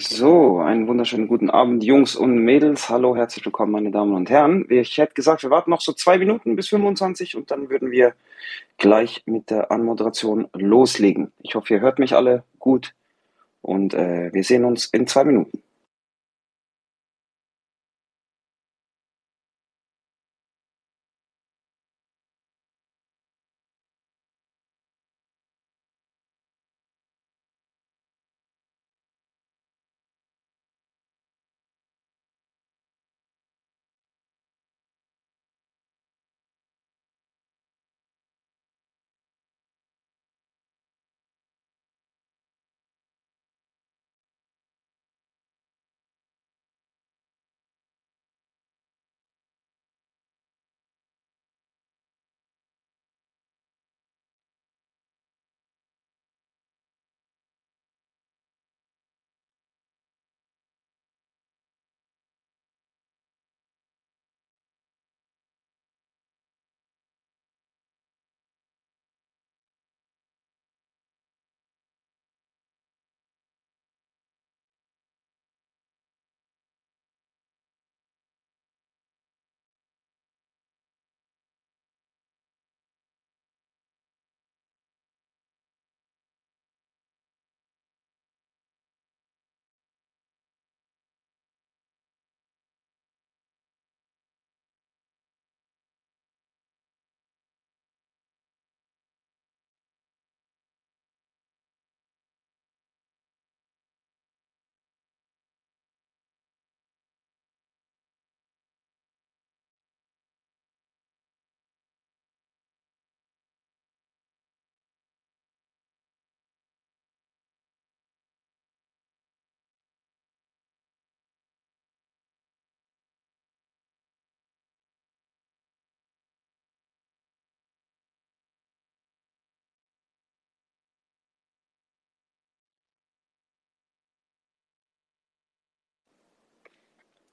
So, einen wunderschönen guten Abend, Jungs und Mädels. Hallo, herzlich willkommen, meine Damen und Herren. Ich hätte gesagt, wir warten noch so zwei Minuten bis 25 und dann würden wir gleich mit der Anmoderation loslegen. Ich hoffe, ihr hört mich alle gut und äh, wir sehen uns in zwei Minuten.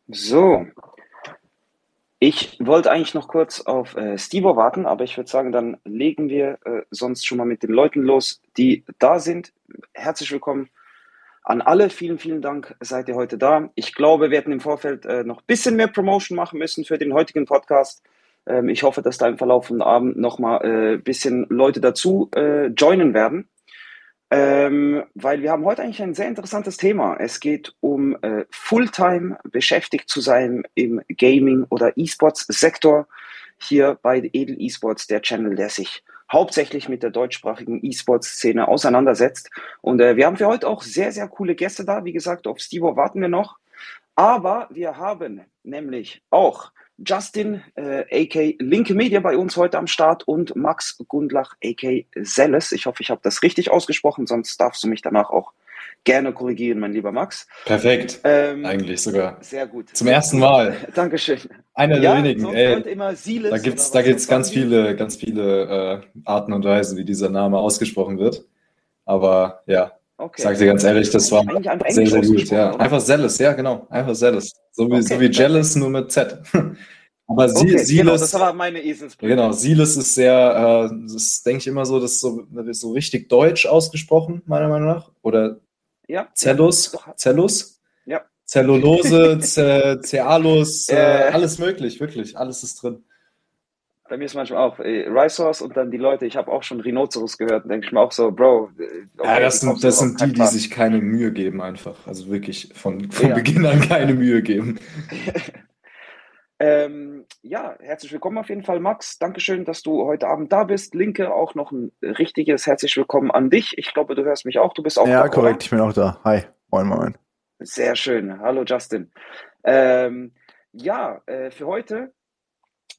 So, ich wollte eigentlich noch kurz auf äh, Stivo warten, aber ich würde sagen, dann legen wir äh, sonst schon mal mit den Leuten los, die da sind. Herzlich willkommen an alle. Vielen, vielen Dank, seid ihr heute da. Ich glaube, wir hätten im Vorfeld äh, noch ein bisschen mehr Promotion machen müssen für den heutigen Podcast. Ähm, ich hoffe, dass da im Verlauf von Abend noch mal ein äh, bisschen Leute dazu äh, joinen werden. Ähm, weil wir haben heute eigentlich ein sehr interessantes Thema. Es geht um äh, Fulltime beschäftigt zu sein im Gaming- oder E-Sports-Sektor. Hier bei Edel E-Sports, der Channel, der sich hauptsächlich mit der deutschsprachigen E-Sports-Szene auseinandersetzt. Und äh, wir haben für heute auch sehr, sehr coole Gäste da. Wie gesagt, auf Steve warten wir noch. Aber wir haben nämlich auch Justin, äh, AK Linke Media bei uns heute am Start und Max Gundlach, AK Selles. Ich hoffe, ich habe das richtig ausgesprochen, sonst darfst du mich danach auch gerne korrigieren, mein lieber Max. Perfekt. Ähm, Eigentlich sogar. Sehr gut. Zum ersten Mal. Dankeschön. Einer der wenigen. Ey, Silas da gibt's, da gibt's ganz viele, ganz viele äh, Arten und Weisen, wie dieser Name ausgesprochen wird. Aber ja, Okay. Sag dir ganz ehrlich, das war sehr, sehr gut. Ja. Einfach Zealous, ja, genau. Einfach Zealous. So wie, okay. so wie Jealous, nur mit Z. Aber Sie, okay, Silas, genau, das war meine Eselsbrücke. Genau, Silas ist sehr, äh, das denke ich immer so, das ist so, das ist so richtig deutsch ausgesprochen, meiner Meinung nach. Oder ja, Cellus, ja. Cellus? Ja. Zellulose, Cealus, äh, alles möglich, wirklich, alles ist drin. Bei mir ist manchmal auch äh, Rhinoceros und dann die Leute, ich habe auch schon Rhinoceros gehört und denke ich mir auch so, Bro. Äh, okay, ja, das sind, das sind die, die sich keine Mühe geben einfach. Also wirklich von, von ja. Beginn an keine Mühe geben. ähm, ja, herzlich willkommen auf jeden Fall, Max. Dankeschön, dass du heute Abend da bist. Linke, auch noch ein richtiges herzlich willkommen an dich. Ich glaube, du hörst mich auch. Du bist auch ja, da. Ja, korrekt, oder? ich bin auch da. Hi, moin, moin. Sehr schön. Hallo, Justin. Ähm, ja, äh, für heute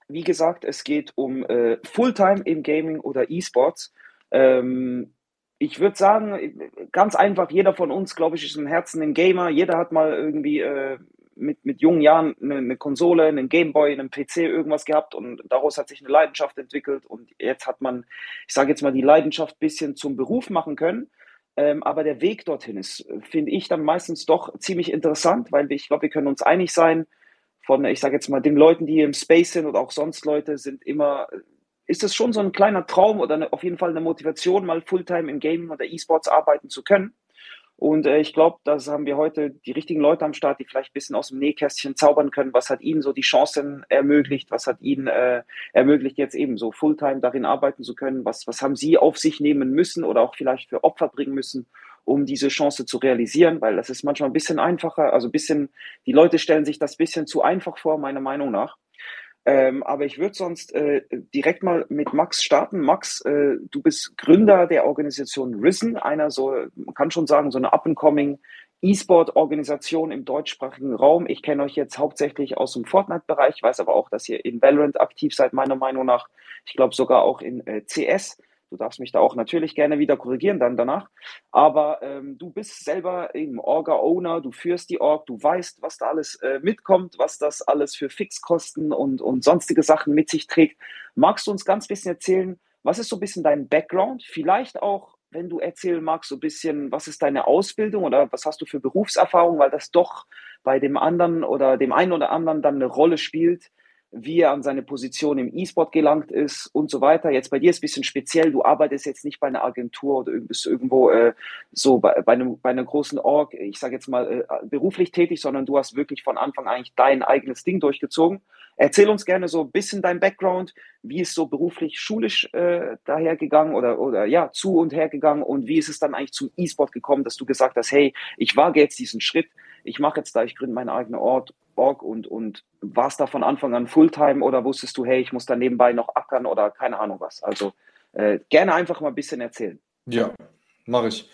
wie gesagt, es geht um äh, Fulltime im Gaming oder E-Sports. Ähm, ich würde sagen, ganz einfach, jeder von uns, glaube ich, ist im Herzen ein Gamer. Jeder hat mal irgendwie äh, mit, mit jungen Jahren eine, eine, Konsole, einen Gameboy, einen PC irgendwas gehabt und daraus hat sich eine Leidenschaft entwickelt und jetzt hat man, ich sage jetzt mal, die Leidenschaft ein bisschen zum Beruf machen können. Ähm, aber der Weg dorthin ist, finde ich, dann meistens doch ziemlich interessant, weil ich glaube, wir können uns einig sein, von, ich sage jetzt mal, den Leuten, die im Space sind oder auch sonst Leute, sind immer, ist es schon so ein kleiner Traum oder eine, auf jeden Fall eine Motivation, mal Fulltime im Gaming oder E-Sports arbeiten zu können. Und äh, ich glaube, das haben wir heute die richtigen Leute am Start, die vielleicht ein bisschen aus dem Nähkästchen zaubern können. Was hat ihnen so die Chancen ermöglicht? Was hat ihnen äh, ermöglicht, jetzt eben so Fulltime darin arbeiten zu können? Was, was haben sie auf sich nehmen müssen oder auch vielleicht für Opfer bringen müssen, um diese Chance zu realisieren? Weil das ist manchmal ein bisschen einfacher. Also ein bisschen, die Leute stellen sich das ein bisschen zu einfach vor, meiner Meinung nach. Ähm, aber ich würde sonst äh, direkt mal mit Max starten. Max, äh, du bist Gründer der Organisation Risen, einer so, man kann schon sagen, so eine up-and-coming E-Sport-Organisation im deutschsprachigen Raum. Ich kenne euch jetzt hauptsächlich aus dem Fortnite-Bereich, weiß aber auch, dass ihr in Valorant aktiv seid, meiner Meinung nach. Ich glaube sogar auch in äh, CS. Du darfst mich da auch natürlich gerne wieder korrigieren dann danach. Aber ähm, du bist selber eben Orga-Owner, du führst die Org, du weißt, was da alles äh, mitkommt, was das alles für Fixkosten und, und sonstige Sachen mit sich trägt. Magst du uns ganz bisschen erzählen, was ist so ein bisschen dein Background? Vielleicht auch, wenn du erzählen magst, so ein bisschen, was ist deine Ausbildung oder was hast du für Berufserfahrung, weil das doch bei dem anderen oder dem einen oder anderen dann eine Rolle spielt, wie er an seine Position im E-Sport gelangt ist und so weiter. Jetzt bei dir ist es ein bisschen speziell, du arbeitest jetzt nicht bei einer Agentur oder bist irgendwo äh, so bei, bei, einem, bei einer großen Org, ich sage jetzt mal, äh, beruflich tätig, sondern du hast wirklich von Anfang eigentlich dein eigenes Ding durchgezogen. Erzähl uns gerne so ein bisschen dein Background, wie ist so beruflich, schulisch äh, dahergegangen oder, oder ja, zu und hergegangen und wie ist es dann eigentlich zum E-Sport gekommen, dass du gesagt hast, hey, ich wage jetzt diesen Schritt, ich mache jetzt da, ich gründe meinen eigenen Ort, Org und, und warst da von Anfang an Fulltime oder wusstest du, hey, ich muss da nebenbei noch ackern oder keine Ahnung was? Also äh, gerne einfach mal ein bisschen erzählen. Ja, mache ich.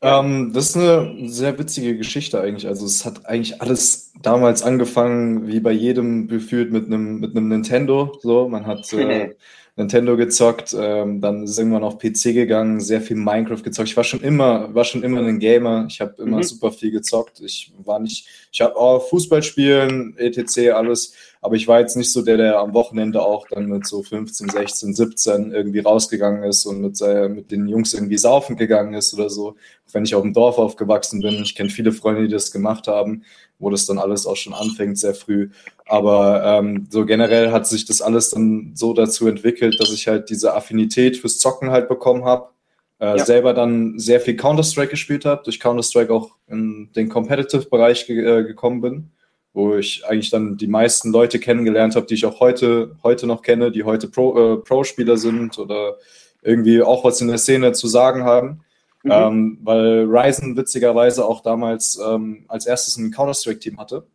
Ähm, das ist eine sehr witzige Geschichte eigentlich. Also es hat eigentlich alles damals angefangen, wie bei jedem gefühlt mit einem mit einem Nintendo. So, man hat äh, Nintendo gezockt, ähm, dann ist irgendwann auf PC gegangen, sehr viel Minecraft gezockt. Ich war schon immer, war schon immer ein Gamer. Ich habe immer mhm. super viel gezockt. Ich war nicht, ich habe auch Fußball spielen, etc. alles, aber ich war jetzt nicht so der, der am Wochenende auch dann mit so 15, 16, 17 irgendwie rausgegangen ist und mit, äh, mit den Jungs irgendwie saufen gegangen ist oder so. Wenn ich auf dem Dorf aufgewachsen bin, ich kenne viele Freunde, die das gemacht haben wo das dann alles auch schon anfängt, sehr früh. Aber ähm, so generell hat sich das alles dann so dazu entwickelt, dass ich halt diese Affinität fürs Zocken halt bekommen habe. Äh, ja. Selber dann sehr viel Counter-Strike gespielt habe, durch Counter-Strike auch in den Competitive-Bereich ge äh, gekommen bin, wo ich eigentlich dann die meisten Leute kennengelernt habe, die ich auch heute, heute noch kenne, die heute Pro-Spieler äh, Pro sind oder irgendwie auch was in der Szene zu sagen haben. Mhm. Ähm, weil Ryzen witzigerweise auch damals ähm, als erstes ein Counter-Strike-Team hatte.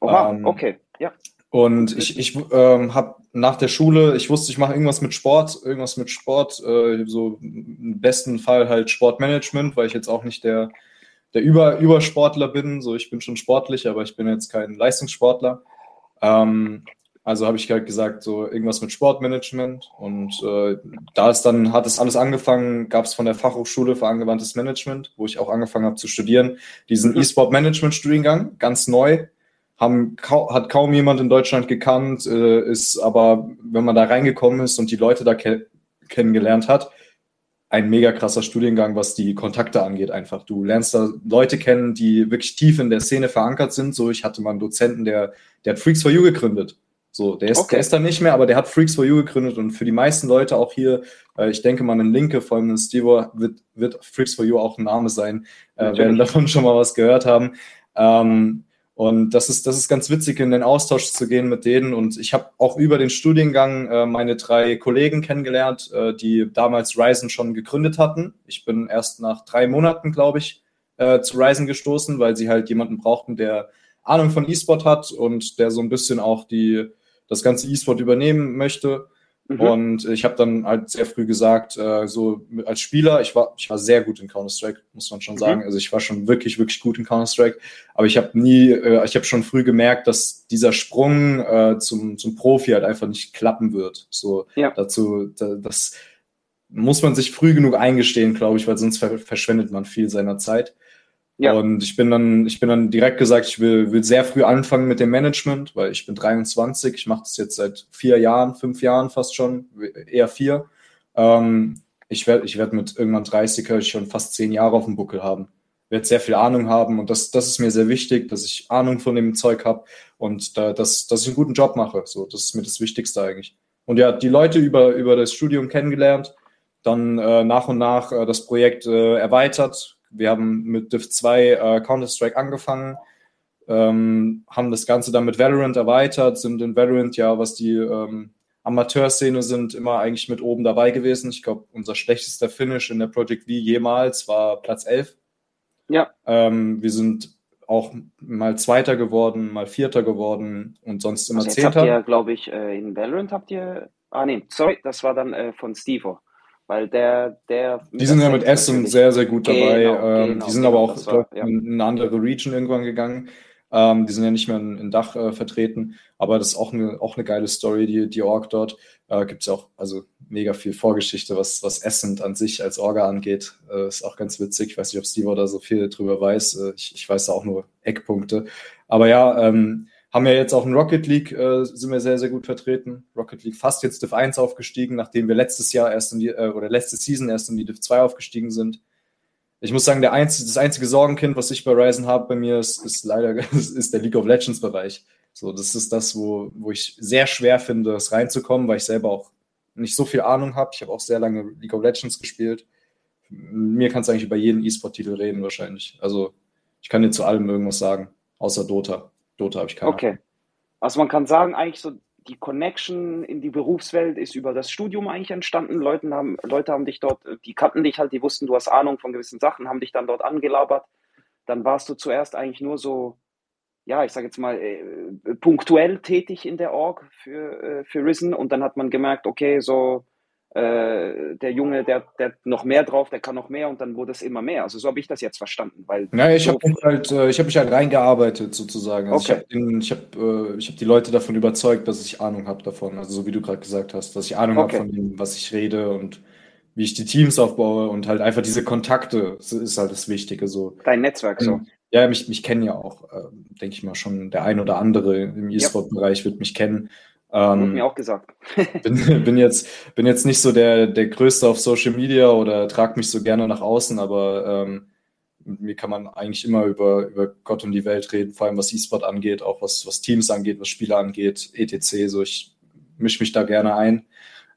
Oha, ähm, okay, ja. Und ich, ich ähm, habe nach der Schule, ich wusste, ich mache irgendwas mit Sport, irgendwas mit Sport, äh, so im besten Fall halt Sportmanagement, weil ich jetzt auch nicht der, der Über, Übersportler bin. So, ich bin schon sportlich, aber ich bin jetzt kein Leistungssportler. Ähm, also habe ich halt gesagt, so irgendwas mit Sportmanagement. Und äh, da ist dann, hat es alles angefangen, gab es von der Fachhochschule für angewandtes Management, wo ich auch angefangen habe zu studieren, diesen mhm. E-Sport-Management-Studiengang, ganz neu. Haben, hat kaum jemand in Deutschland gekannt, äh, ist aber, wenn man da reingekommen ist und die Leute da ke kennengelernt hat, ein mega krasser Studiengang, was die Kontakte angeht einfach. Du lernst da Leute kennen, die wirklich tief in der Szene verankert sind. So, ich hatte mal einen Dozenten, der, der hat Freaks for You gegründet. So, der ist, okay. der ist dann nicht mehr, aber der hat Freaks for You gegründet und für die meisten Leute auch hier, äh, ich denke mal, ein Linke, vor allem Steve, wird, wird Freaks for You auch ein Name sein, äh, werden davon schon mal was gehört haben. Ähm, und das ist, das ist ganz witzig, in den Austausch zu gehen mit denen. Und ich habe auch über den Studiengang äh, meine drei Kollegen kennengelernt, äh, die damals Ryzen schon gegründet hatten. Ich bin erst nach drei Monaten, glaube ich, äh, zu Ryzen gestoßen, weil sie halt jemanden brauchten, der Ahnung von E-Sport hat und der so ein bisschen auch die, das ganze E-Sport übernehmen möchte. Mhm. Und ich habe dann halt sehr früh gesagt, äh, so als Spieler, ich war, ich war sehr gut in Counter-Strike, muss man schon mhm. sagen. Also ich war schon wirklich, wirklich gut in Counter-Strike. Aber ich habe nie, äh, ich habe schon früh gemerkt, dass dieser Sprung äh, zum, zum Profi halt einfach nicht klappen wird. So ja. dazu, da, das muss man sich früh genug eingestehen, glaube ich, weil sonst verschwendet man viel seiner Zeit. Ja. Und ich bin dann, ich bin dann direkt gesagt, ich will, will sehr früh anfangen mit dem Management, weil ich bin 23, ich mache das jetzt seit vier Jahren, fünf Jahren fast schon, eher vier. Ähm, ich werde ich werd mit irgendwann 30er schon fast zehn Jahre auf dem Buckel haben. Werde sehr viel Ahnung haben und das, das ist mir sehr wichtig, dass ich Ahnung von dem Zeug habe und da, dass, dass ich einen guten Job mache. So, das ist mir das Wichtigste eigentlich. Und ja, die Leute über, über das Studium kennengelernt, dann äh, nach und nach äh, das Projekt äh, erweitert, wir haben mit Div 2 äh, Counter-Strike angefangen, ähm, haben das Ganze dann mit Valorant erweitert, sind in Valorant ja, was die ähm, Amateurszene sind, immer eigentlich mit oben dabei gewesen. Ich glaube, unser schlechtester Finish in der Project V jemals war Platz 11. Ja. Ähm, wir sind auch mal Zweiter geworden, mal Vierter geworden und sonst immer also Zehnter. Habt ihr, glaube ich, äh, in Valorant habt ihr. Ah, nee, sorry, das war dann äh, von Stevo. Weil der, der. Die sind ja mit Essen sehr, sehr gut dabei. Genau, ähm, genau, die sind genau, aber auch war, ja. in eine andere Region irgendwann gegangen. Ähm, die sind ja nicht mehr in, in Dach äh, vertreten, aber das ist auch eine, auch eine geile Story, die, die Org dort. Äh, Gibt es auch also mega viel Vorgeschichte, was, was Essend an sich als Orga angeht. Äh, ist auch ganz witzig. Ich weiß nicht, ob Steve da so viel drüber weiß. Äh, ich, ich weiß da auch nur Eckpunkte. Aber ja, ähm, haben ja jetzt auch in Rocket League, äh, sind wir sehr, sehr gut vertreten. Rocket League fast jetzt Div 1 aufgestiegen, nachdem wir letztes Jahr erst in die, äh, oder letzte Season erst in die Div 2 aufgestiegen sind ich muss sagen, der einzige, das einzige Sorgenkind, was ich bei Ryzen habe bei mir, ist, ist leider ist der League of Legends Bereich. So, das ist das, wo, wo ich sehr schwer finde, es reinzukommen, weil ich selber auch nicht so viel Ahnung habe. Ich habe auch sehr lange League of Legends gespielt. Mir kannst du eigentlich über jeden E-Sport-Titel reden, wahrscheinlich. Also, ich kann dir zu allem irgendwas sagen, außer Dota. Dota habe ich keine Okay. Also, man kann sagen, eigentlich so die Connection in die Berufswelt ist über das Studium eigentlich entstanden. Leute haben, Leute haben dich dort, die kannten dich halt, die wussten, du hast Ahnung von gewissen Sachen, haben dich dann dort angelabert. Dann warst du zuerst eigentlich nur so, ja, ich sage jetzt mal, äh, punktuell tätig in der Org für, äh, für Risen und dann hat man gemerkt, okay, so äh, der Junge, der, der noch mehr drauf, der kann noch mehr und dann wurde es immer mehr. Also so habe ich das jetzt verstanden. Weil ja, ich so habe halt, äh, ich habe mich halt reingearbeitet sozusagen. Also okay. Ich habe hab, äh, hab die Leute davon überzeugt, dass ich Ahnung habe davon. Also so wie du gerade gesagt hast, dass ich Ahnung okay. habe von dem, was ich rede und wie ich die Teams aufbaue und halt einfach diese Kontakte ist halt das Wichtige. So. Dein Netzwerk so. Ja, mich, mich kennen ja auch, äh, denke ich mal, schon der ein oder andere im E-Sport-Bereich wird mich kennen. Ähm, Wurde mir auch gesagt. bin, bin, jetzt, bin jetzt nicht so der, der Größte auf Social Media oder trage mich so gerne nach außen, aber ähm, mit mir kann man eigentlich immer über, über Gott und die Welt reden, vor allem was E-Sport angeht, auch was, was Teams angeht, was Spieler angeht, etc. So, ich mische mich da gerne ein.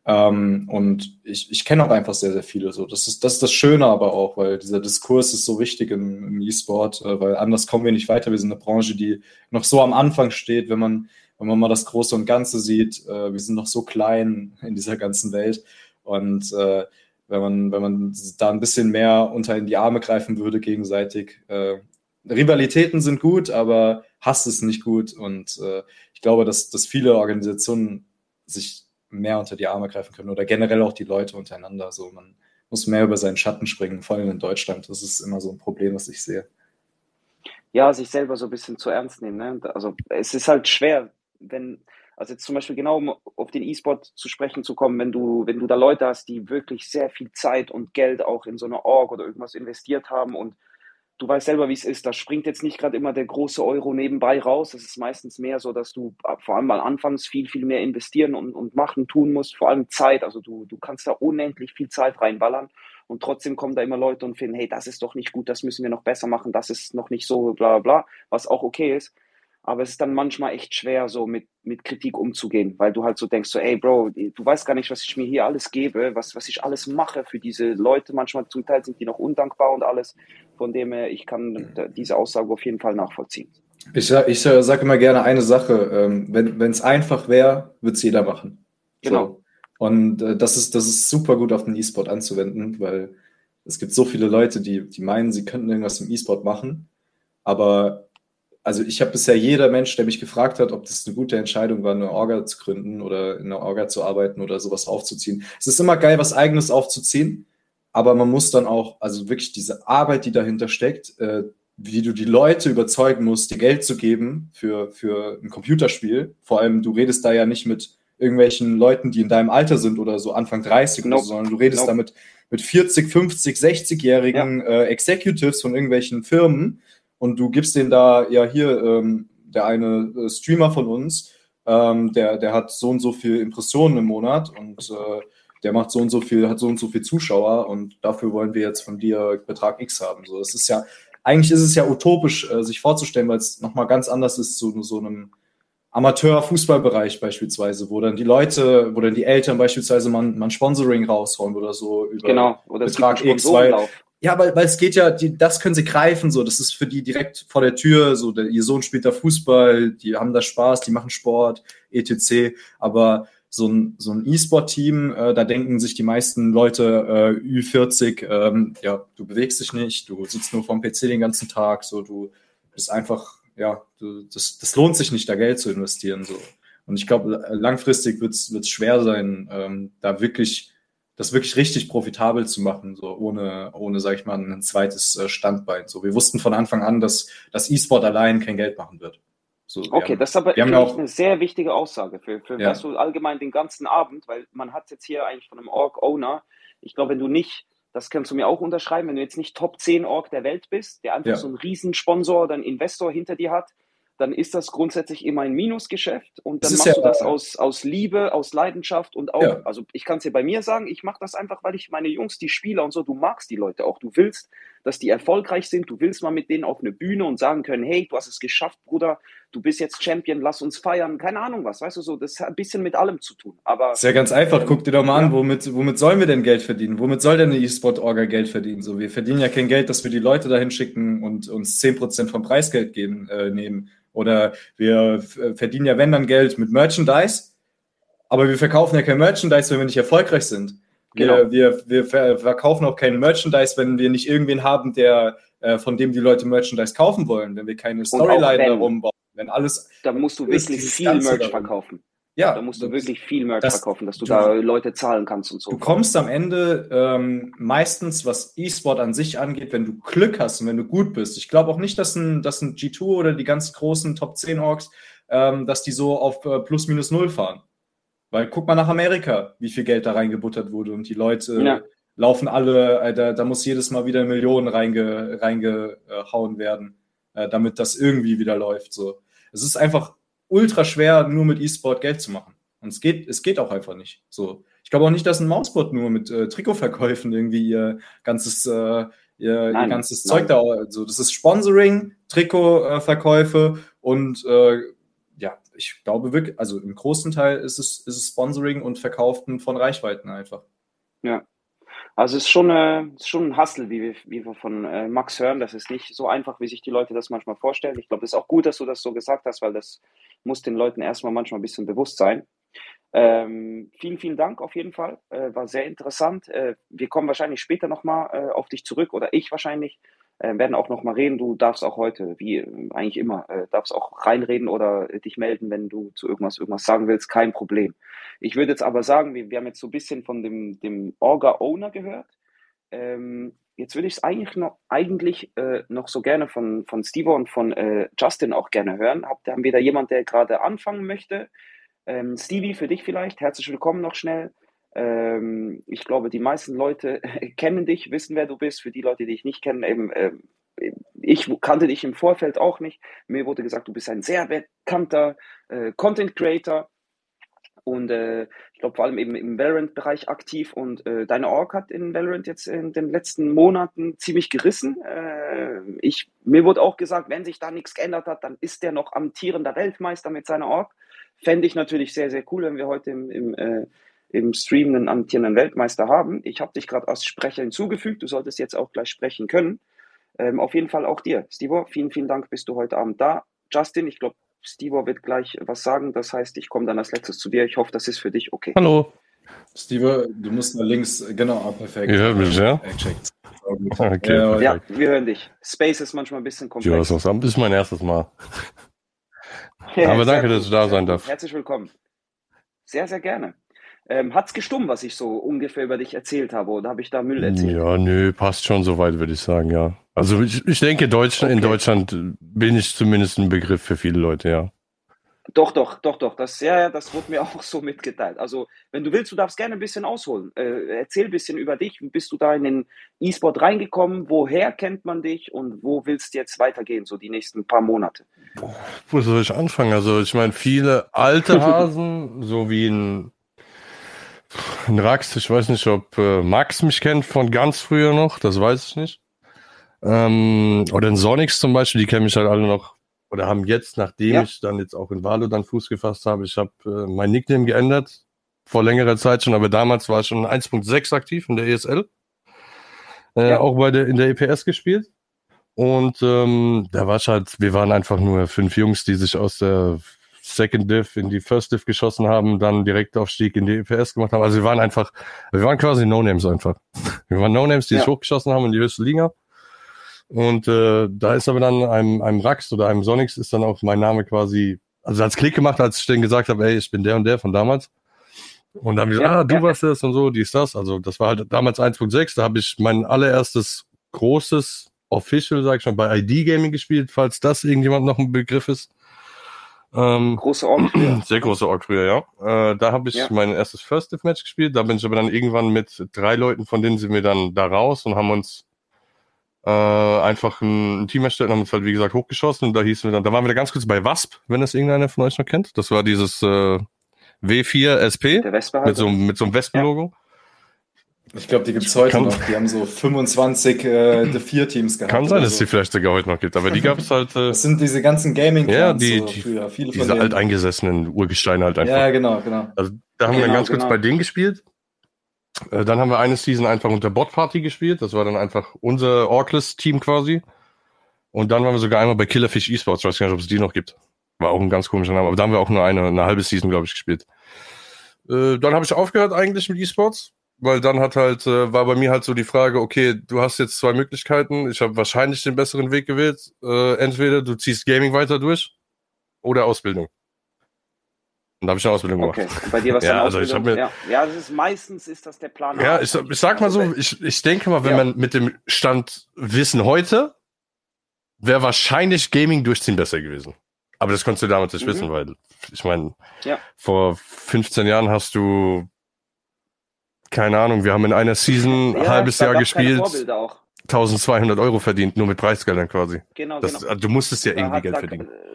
Ähm, und ich, ich kenne auch einfach sehr, sehr viele. So. Das, ist, das ist das Schöne aber auch, weil dieser Diskurs ist so wichtig im, im E-Sport, äh, weil anders kommen wir nicht weiter. Wir sind eine Branche, die noch so am Anfang steht, wenn man wenn man mal das Große und Ganze sieht, äh, wir sind noch so klein in dieser ganzen Welt. Und äh, wenn, man, wenn man da ein bisschen mehr unter in die Arme greifen würde gegenseitig. Äh, Rivalitäten sind gut, aber Hass ist nicht gut. Und äh, ich glaube, dass, dass viele Organisationen sich mehr unter die Arme greifen können oder generell auch die Leute untereinander. So, man muss mehr über seinen Schatten springen, vor allem in Deutschland. Das ist immer so ein Problem, was ich sehe. Ja, sich selber so ein bisschen zu ernst nehmen. Ne? Also es ist halt schwer, wenn, also jetzt zum Beispiel genau um auf den E-Sport zu sprechen zu kommen, wenn du, wenn du da Leute hast, die wirklich sehr viel Zeit und Geld auch in so eine Org oder irgendwas investiert haben und du weißt selber, wie es ist, da springt jetzt nicht gerade immer der große Euro nebenbei raus. Es ist meistens mehr so, dass du vor allem mal anfangs viel, viel mehr investieren und, und machen, tun musst, vor allem Zeit. Also du, du kannst da unendlich viel Zeit reinballern und trotzdem kommen da immer Leute und finden, hey, das ist doch nicht gut, das müssen wir noch besser machen, das ist noch nicht so, bla bla bla, was auch okay ist. Aber es ist dann manchmal echt schwer, so mit, mit Kritik umzugehen, weil du halt so denkst, so, ey Bro, du weißt gar nicht, was ich mir hier alles gebe, was, was ich alles mache für diese Leute. Manchmal zum Teil sind die noch undankbar und alles. Von dem her, ich kann diese Aussage auf jeden Fall nachvollziehen. Ich, ich sage immer gerne eine Sache, ähm, wenn es einfach wäre, würde es jeder machen. Genau. So. Und äh, das, ist, das ist super gut auf den E-Sport anzuwenden, weil es gibt so viele Leute, die, die meinen, sie könnten irgendwas im E-Sport machen, aber also ich habe bisher jeder Mensch, der mich gefragt hat, ob das eine gute Entscheidung war, eine Orga zu gründen oder in einer Orga zu arbeiten oder sowas aufzuziehen. Es ist immer geil, was eigenes aufzuziehen, aber man muss dann auch, also wirklich diese Arbeit, die dahinter steckt, äh, wie du die Leute überzeugen musst, dir Geld zu geben für, für ein Computerspiel. Vor allem, du redest da ja nicht mit irgendwelchen Leuten, die in deinem Alter sind oder so Anfang 30 nope. oder so, sondern du redest nope. damit mit 40, 50, 60-jährigen ja. äh, Executives von irgendwelchen Firmen, und du gibst den da, ja hier, ähm, der eine äh, Streamer von uns, ähm, der, der hat so und so viel Impressionen im Monat und äh, der macht so und so viel, hat so und so viel Zuschauer und dafür wollen wir jetzt von dir Betrag X haben. So, das ist ja, eigentlich ist es ja utopisch, äh, sich vorzustellen, weil es nochmal ganz anders ist zu so einem Amateur-Fußballbereich beispielsweise, wo dann die Leute, wo dann die Eltern beispielsweise mal, mal ein Sponsoring raushauen oder so über genau, oder Betrag X, weil, Ja, weil, weil es geht ja, die, das können sie greifen, so, das ist für die direkt vor der Tür, so, der, ihr Sohn spielt da Fußball, die haben da Spaß, die machen Sport, etc. Aber so ein, so ein E-Sport-Team, äh, da denken sich die meisten Leute äh, Ü40, ähm, ja, du bewegst dich nicht, du sitzt nur vorm PC den ganzen Tag, so, du bist einfach, ja, du, das, das lohnt sich nicht, da Geld zu investieren, so. Und ich glaube, langfristig wird es schwer sein, ähm, da wirklich das wirklich richtig profitabel zu machen, so ohne, ohne, sag ich mal, ein zweites äh, Standbein. So, wir wussten von Anfang an, dass das E-Sport allein kein Geld machen wird. So, okay, haben, das ist aber wir auch, eine sehr wichtige Aussage für, für ja. weißt du, allgemein den ganzen Abend, weil man hat jetzt hier eigentlich von einem Org-Owner, ich glaube, wenn du nicht, das kannst du mir auch unterschreiben, wenn du jetzt nicht Top 10 Org der Welt bist, der einfach ja. so einen Riesensponsor oder einen Investor hinter dir hat, dann ist das grundsätzlich immer ein Minusgeschäft und dann machst ja, du das aus, aus Liebe, aus Leidenschaft und auch, ja. also ich kann es dir bei mir sagen, ich mache das einfach, weil ich meine Jungs, die Spieler und so, du magst die Leute auch, du willst, dass die erfolgreich sind, du willst mal mit denen auf eine Bühne und sagen können, hey, du hast es geschafft, Bruder, du bist jetzt Champion, lass uns feiern, keine Ahnung was, weißt du so, das hat ein bisschen mit allem zu tun. Aber ist ja ganz einfach, guck dir doch mal ja. an, womit, womit sollen wir denn Geld verdienen? Womit soll denn eine E-Sport-Orga Geld verdienen? So, wir verdienen ja kein Geld, dass wir die Leute dahin schicken und uns 10% vom Preisgeld geben, äh, nehmen oder wir verdienen ja, wenn dann Geld mit Merchandise, aber wir verkaufen ja kein Merchandise, wenn wir nicht erfolgreich sind. Genau. Wir, wir, wir verkaufen auch kein Merchandise, wenn wir nicht irgendwen haben, der, äh, von dem die Leute Merchandise kaufen wollen, wenn wir keine Storyline darum bauen. Wenn alles. Da musst du wirklich viel Merch verkaufen. Ja, da musst du wirklich viel Merch das, verkaufen, dass du, du, da Leute zahlen kannst und so. Du kommst am Ende ähm, meistens, was E-Sport an sich angeht, wenn du Glück hast und wenn du gut bist. Ich glaube auch nicht, dass ein, dass ein G2 oder die ganz großen Top 10 Orks, ähm, dass die so auf äh, plus minus null fahren. Weil guck mal nach Amerika, wie viel Geld da reingebuttert wurde und die Leute ja. laufen alle, äh, da, da, muss jedes Mal wieder Millionen reinge, reingehauen werden, äh, damit das irgendwie wieder läuft. So. Es ist einfach ultra schwer, nur mit E-Sport Geld zu machen. Und es geht, es geht auch einfach nicht. So. Ich glaube auch nicht, dass ein Mausbot nur mit äh, Trikotverkäufen irgendwie ihr ganzes, äh, ihr, nein, ihr ganzes nein. Zeug da, also das ist Sponsoring, Trikotverkäufe und äh, ja, ich glaube wirklich, also im großen Teil ist es, ist es Sponsoring und Verkauften von Reichweiten einfach. Ja. Also es ist schon, äh, schon ein Hustle, wie wir, wie wir von äh, Max hören. Das ist nicht so einfach, wie sich die Leute das manchmal vorstellen. Ich glaube, es ist auch gut, dass du das so gesagt hast, weil das muss den Leuten erstmal manchmal ein bisschen bewusst sein. Ähm, vielen, vielen Dank auf jeden Fall. Äh, war sehr interessant. Äh, wir kommen wahrscheinlich später nochmal äh, auf dich zurück oder ich wahrscheinlich. Äh, werden auch nochmal reden. Du darfst auch heute, wie äh, eigentlich immer, äh, darfst auch reinreden oder dich melden, wenn du zu irgendwas irgendwas sagen willst. Kein Problem. Ich würde jetzt aber sagen, wir, wir haben jetzt so ein bisschen von dem, dem Orga-Owner gehört. Ähm, jetzt würde ich es eigentlich noch, eigentlich, äh, noch so gerne von, von Steve und von äh, Justin auch gerne hören. Hab, haben wir da jemand, der gerade anfangen möchte? Ähm, Stevie, für dich vielleicht, herzlich willkommen noch schnell. Ähm, ich glaube, die meisten Leute kennen dich, wissen, wer du bist. Für die Leute, die dich nicht kennen, eben, äh, ich kannte dich im Vorfeld auch nicht. Mir wurde gesagt, du bist ein sehr bekannter äh, Content Creator und äh, ich glaube vor allem eben im Valorant-Bereich aktiv und äh, deine Org hat in Valorant jetzt in den letzten Monaten ziemlich gerissen. Äh, ich, mir wurde auch gesagt, wenn sich da nichts geändert hat, dann ist der noch amtierender Weltmeister mit seiner Org. Fände ich natürlich sehr, sehr cool, wenn wir heute im, im, äh, im Stream einen amtierenden Weltmeister haben. Ich habe dich gerade als Sprecher hinzugefügt, du solltest jetzt auch gleich sprechen können. Ähm, auf jeden Fall auch dir, Stivo, vielen, vielen Dank, bist du heute Abend da. Justin, ich glaube, Steve wird gleich was sagen. Das heißt, ich komme dann als letztes zu dir. Ich hoffe, das ist für dich okay. Hallo. Steve, du musst nach links, genau, ah, perfekt. Ihr hört mich, ja? Okay, ja, ja, wir hören dich. Space ist manchmal ein bisschen komplex. Ja, das ist mein erstes Mal. Aber danke, dass du da sein darfst. Herzlich willkommen. Sehr, sehr gerne. Ähm, es gestummt, was ich so ungefähr über dich erzählt habe, oder habe ich da Müll erzählt? Ja, nö, passt schon soweit, würde ich sagen, ja. Also ich, ich denke, Deutschland, okay. in Deutschland bin ich zumindest ein Begriff für viele Leute, ja. Doch, doch, doch, doch. Das, ja, das wurde mir auch so mitgeteilt. Also, wenn du willst, du darfst gerne ein bisschen ausholen. Äh, erzähl ein bisschen über dich. Wie bist du da in den E-Sport reingekommen? Woher kennt man dich und wo willst du jetzt weitergehen, so die nächsten paar Monate? Wo soll ich anfangen? Also, ich meine, viele alte Hasen, so wie ein ein Rax, ich weiß nicht, ob äh, Max mich kennt von ganz früher noch, das weiß ich nicht. Ähm, oder in Sonics zum Beispiel, die kennen mich halt alle noch, oder haben jetzt, nachdem ja. ich dann jetzt auch in Valo dann Fuß gefasst habe, ich habe äh, mein Nickname geändert, vor längerer Zeit schon, aber damals war ich schon 1.6 aktiv in der ESL. Äh, ja. Auch bei der, in der EPS gespielt. Und ähm, da war halt, wir waren einfach nur fünf Jungs, die sich aus der Second Div in die First Div geschossen haben, dann direkt Aufstieg in die EPS gemacht haben. Also wir waren einfach, wir waren quasi No-Names einfach. Wir waren No-Names, die ja. sich hochgeschossen haben in die höchste Liga. Und äh, da ist aber dann einem, einem Rax oder einem Sonix ist dann auch mein Name quasi, also als Klick gemacht, als ich denen gesagt habe, ey, ich bin der und der von damals. Und dann haben die gesagt, ja, ah, du ja. warst das und so, dies, das. Also das war halt damals 1.6, da habe ich mein allererstes großes Official, sag ich schon, bei ID Gaming gespielt, falls das irgendjemand noch ein Begriff ist. Ähm, große Org früher. Sehr große Org früher, ja. Äh, da habe ich ja. mein erstes First Div Match gespielt. Da bin ich aber dann irgendwann mit drei Leuten, von denen sind wir dann da raus und haben uns äh, einfach ein, ein Team erstellt und haben uns halt, wie gesagt, hochgeschossen. Und da hießen wir dann, da waren wir da ganz kurz bei WASP, wenn das irgendeiner von euch noch kennt. Das war dieses äh, W4 SP mit so, mit so einem Wespen-Logo. Ja. Ich glaube, die gibt es heute kann, noch. Die haben so 25 äh, The Vier Teams gehabt. Kann sein, dass die vielleicht sogar heute noch gibt, aber die gab es halt. Äh, das sind diese ganzen gaming Ja, die, so die früher. Viele diese alteingesessenen Urgesteine halt einfach. Ja, genau, genau. Also da haben genau, wir dann ganz genau. kurz bei denen gespielt. Äh, dann haben wir eine Season einfach unter Bot Party gespielt. Das war dann einfach unser Orkless-Team quasi. Und dann waren wir sogar einmal bei Killerfish Esports. Ich weiß gar nicht, ob es die noch gibt. War auch ein ganz komischer Name. Aber da haben wir auch nur eine, eine halbe Season, glaube ich, gespielt. Äh, dann habe ich aufgehört eigentlich mit Esports weil dann hat halt, äh, war bei mir halt so die Frage, okay, du hast jetzt zwei Möglichkeiten. Ich habe wahrscheinlich den besseren Weg gewählt. Äh, entweder du ziehst Gaming weiter durch oder Ausbildung. Und da habe ich eine Ausbildung gemacht. Okay, und bei dir was ja, also ich mir, ja. ja, das ist meistens ist das der Plan. Ja, ich, ich sag mal so, ich, ich denke mal, wenn ja. man mit dem Stand Wissen heute, wäre wahrscheinlich Gaming durchziehen besser gewesen. Aber das konntest du damals nicht mhm. wissen, weil ich meine, ja. vor 15 Jahren hast du keine Ahnung, wir haben in einer Season ein halbes Jahr gespielt. 1200 Euro verdient, nur mit Preisgeldern quasi. Genau, das, genau. Du musstest ja da irgendwie Geld verdienen. Äh,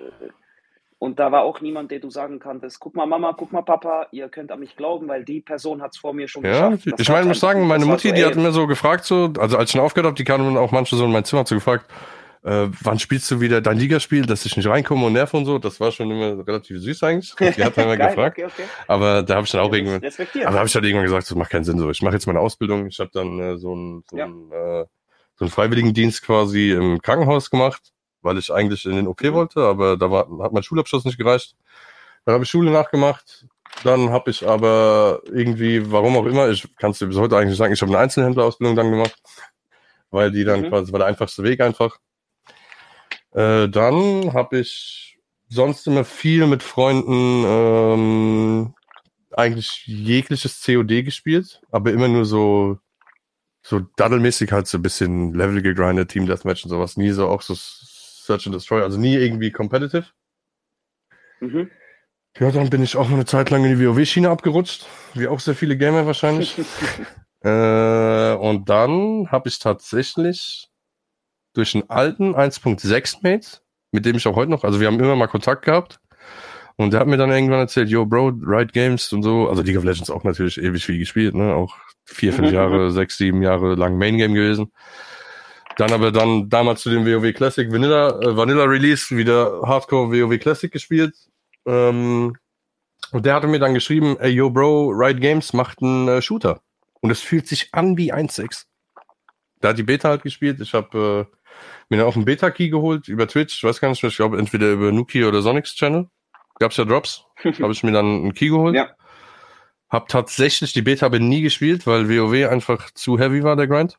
und da war auch niemand, der du sagen konntest, guck mal Mama, guck mal Papa, ihr könnt an mich glauben, weil die Person hat es vor mir schon ja, geschafft. Das ich meine, ich muss sagen, meine Mutti, so, die hat mir so gefragt, so, also als ich schon aufgehört habe, die kam dann auch manche so in mein Zimmer zu gefragt, äh, wann spielst du wieder dein Ligaspiel, dass ich nicht reinkomme und nerv und so. Das war schon immer relativ süß eigentlich. Die hat immer gefragt. Okay, okay. Aber da habe ich dann auch ja, irgendwann, aber habe ich dann irgendwann gesagt, das macht keinen Sinn so. Ich mache jetzt meine Ausbildung. Ich habe dann äh, so einen so, ja. ein, äh, so einen Freiwilligendienst quasi im Krankenhaus gemacht, weil ich eigentlich in den OP mhm. wollte, aber da war, hat mein Schulabschluss nicht gereicht. Dann habe ich Schule nachgemacht. Dann habe ich aber irgendwie, warum auch immer, ich kann es dir bis heute eigentlich sagen, ich habe eine Einzelhändlerausbildung dann gemacht, weil die dann mhm. quasi war der einfachste Weg einfach. Äh, dann habe ich sonst immer viel mit Freunden ähm, eigentlich jegliches COD gespielt, aber immer nur so so daddelmäßig halt so ein bisschen Level gegrindet, Team Deathmatch und sowas. Nie so auch so Search and Destroy, also nie irgendwie competitive. Mhm. Ja, dann bin ich auch eine Zeit lang in die WoW-Schiene abgerutscht, wie auch sehr viele Gamer wahrscheinlich. äh, und dann habe ich tatsächlich durch einen alten 1.6 Mate, mit dem ich auch heute noch, also wir haben immer mal Kontakt gehabt. Und der hat mir dann irgendwann erzählt, yo, Bro, Riot Games und so. Also League of Legends auch natürlich ewig viel gespielt, ne? Auch vier, fünf Jahre, sechs, sieben Jahre lang Main Game gewesen. Dann aber dann damals zu dem WoW Classic Vanilla, äh, Vanilla Release wieder Hardcore WoW Classic gespielt. Ähm, und der hatte mir dann geschrieben, ey, yo, Bro, Riot Games macht einen äh, Shooter. Und es fühlt sich an wie 1.6. Da hat die Beta halt gespielt. Ich habe äh, mir dann auch einen Beta-Key geholt über Twitch. Ich weiß gar nicht mehr, ich glaube entweder über Nuki oder Sonics Channel. Gab's ja Drops. habe ich mir dann einen Key geholt. Ja. Hab tatsächlich die Beta aber nie gespielt, weil WoW einfach zu heavy war, der Grind.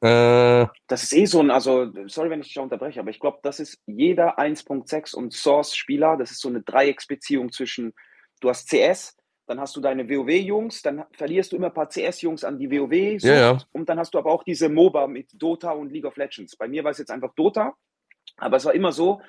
Äh, das ist eh so ein, also, sorry, wenn ich dich unterbreche, aber ich glaube, das ist jeder 1.6 und Source-Spieler, das ist so eine Dreiecksbeziehung zwischen, du hast CS, dann hast du deine WoW-Jungs, dann verlierst du immer ein paar CS-Jungs an die WoW ja, ja. und dann hast du aber auch diese MOBA mit Dota und League of Legends. Bei mir war es jetzt einfach Dota, aber es war immer so,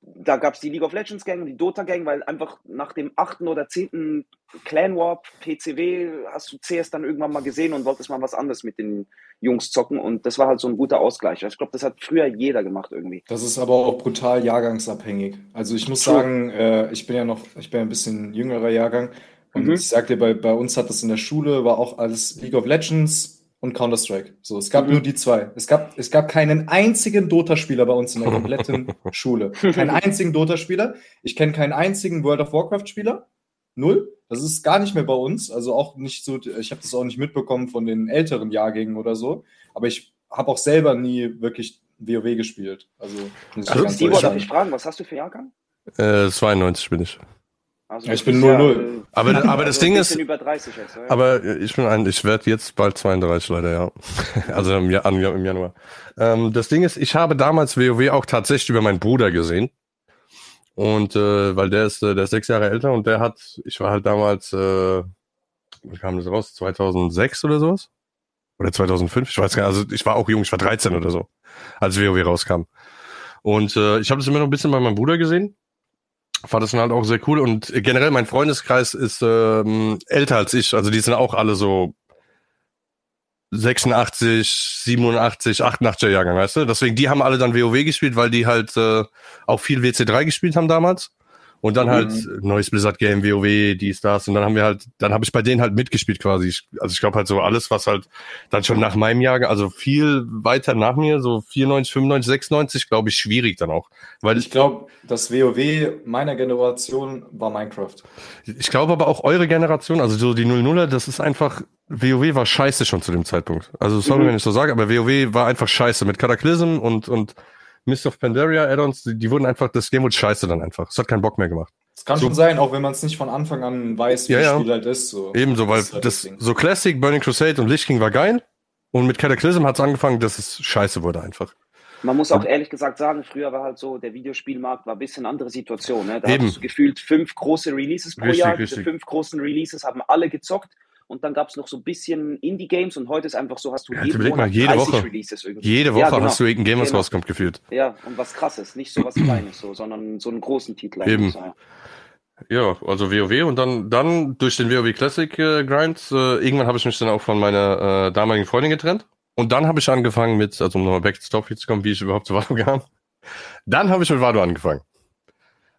da gab es die League of Legends Gang und die Dota Gang, weil einfach nach dem achten oder zehnten Clan Warp, PCW, hast du CS dann irgendwann mal gesehen und wolltest mal was anderes mit den Jungs zocken und das war halt so ein guter Ausgleich. Ich glaube, das hat früher jeder gemacht irgendwie. Das ist aber auch brutal jahrgangsabhängig. Also ich muss True. sagen, äh, ich bin ja noch, ich bin ein bisschen jüngerer Jahrgang und mhm. ich sag dir, bei, bei uns hat das in der Schule, war auch alles League of Legends und Counter-Strike. So, es gab mhm. nur die zwei. Es gab, es gab keinen einzigen Dota-Spieler bei uns in der kompletten Schule. Keinen einzigen Dota-Spieler. Ich kenne keinen einzigen World of Warcraft-Spieler. Null. Das ist gar nicht mehr bei uns. Also auch nicht so, ich habe das auch nicht mitbekommen von den älteren Jahrgängen oder so. Aber ich habe auch selber nie wirklich WoW gespielt. Also, also Steve, darf ich fragen, was hast du für Jahrgang? Äh, 92 bin ich. Also ich bin 0-0. Ja, äh, aber, aber das also Ding ist. Über 30 jetzt, oder? Aber ich bin ein, ich werde jetzt bald 32 leider, ja. also im, im Januar. Ähm, das Ding ist, ich habe damals WoW auch tatsächlich über meinen Bruder gesehen. Und äh, weil der ist, äh, der ist sechs Jahre älter und der hat, ich war halt damals, äh, wie kam das raus? 2006 oder sowas? Oder 2005? Ich weiß gar nicht. Also ich war auch jung, ich war 13 oder so, als WoW rauskam. Und äh, ich habe das immer noch ein bisschen bei meinem Bruder gesehen fand das dann halt auch sehr cool. Und generell mein Freundeskreis ist ähm, älter als ich. Also die sind auch alle so 86, 87, 88er Jahrgang, weißt du? Deswegen, die haben alle dann WoW gespielt, weil die halt äh, auch viel WC3 gespielt haben damals. Und dann halt mhm. halt neues Blizzard Game, WoW, dies, das. Und dann haben wir halt, dann habe ich bei denen halt mitgespielt quasi. Ich, also ich glaube halt so alles, was halt dann schon nach meinem Jahr, also viel weiter nach mir, so 94, 95, 96, glaube ich, schwierig dann auch. Weil ich glaube, das WoW meiner Generation war Minecraft. Ich glaube aber auch eure Generation, also so die 00er, das ist einfach, WoW war scheiße schon zu dem Zeitpunkt. Also sorry, mhm. wenn ich so sage, aber WoW war einfach scheiße mit Cataclysm und, und Mist of Pandaria Add-ons, die, die, wurden einfach, das Game wurde scheiße dann einfach. Es hat keinen Bock mehr gemacht. Es kann so, schon sein, auch wenn man es nicht von Anfang an weiß, wie ja, das Spiel halt ist. So. Ebenso, weil das, halt das, so Classic, Burning Crusade und Lich King war geil. Und mit Cataclysm hat es angefangen, dass es scheiße wurde einfach. Man muss auch ehrlich gesagt sagen, früher war halt so, der Videospielmarkt war ein bisschen andere Situation. Ne? Da Eben. hast du gefühlt fünf große Releases pro richtig, Jahr. Diese fünf großen Releases haben alle gezockt und dann gab es noch so ein bisschen Indie-Games und heute ist einfach so, hast du ja, jeden Monat mal, jede Woche, Releases irgendwie. Jede Woche ja, genau. hast du irgendein Game, was genau. rauskommt, gefühlt. Ja, und was krasses, nicht so was Kleines, so, sondern so einen großen Titel. Eben. So, ja. Ja, also WoW und dann dann durch den WoW Classic äh, Grind äh, irgendwann habe ich mich dann auch von meiner äh, damaligen Freundin getrennt und dann habe ich angefangen mit also um nochmal back to Topic zu kommen, wie ich überhaupt zu Vado kam. Dann habe ich mit Vado angefangen.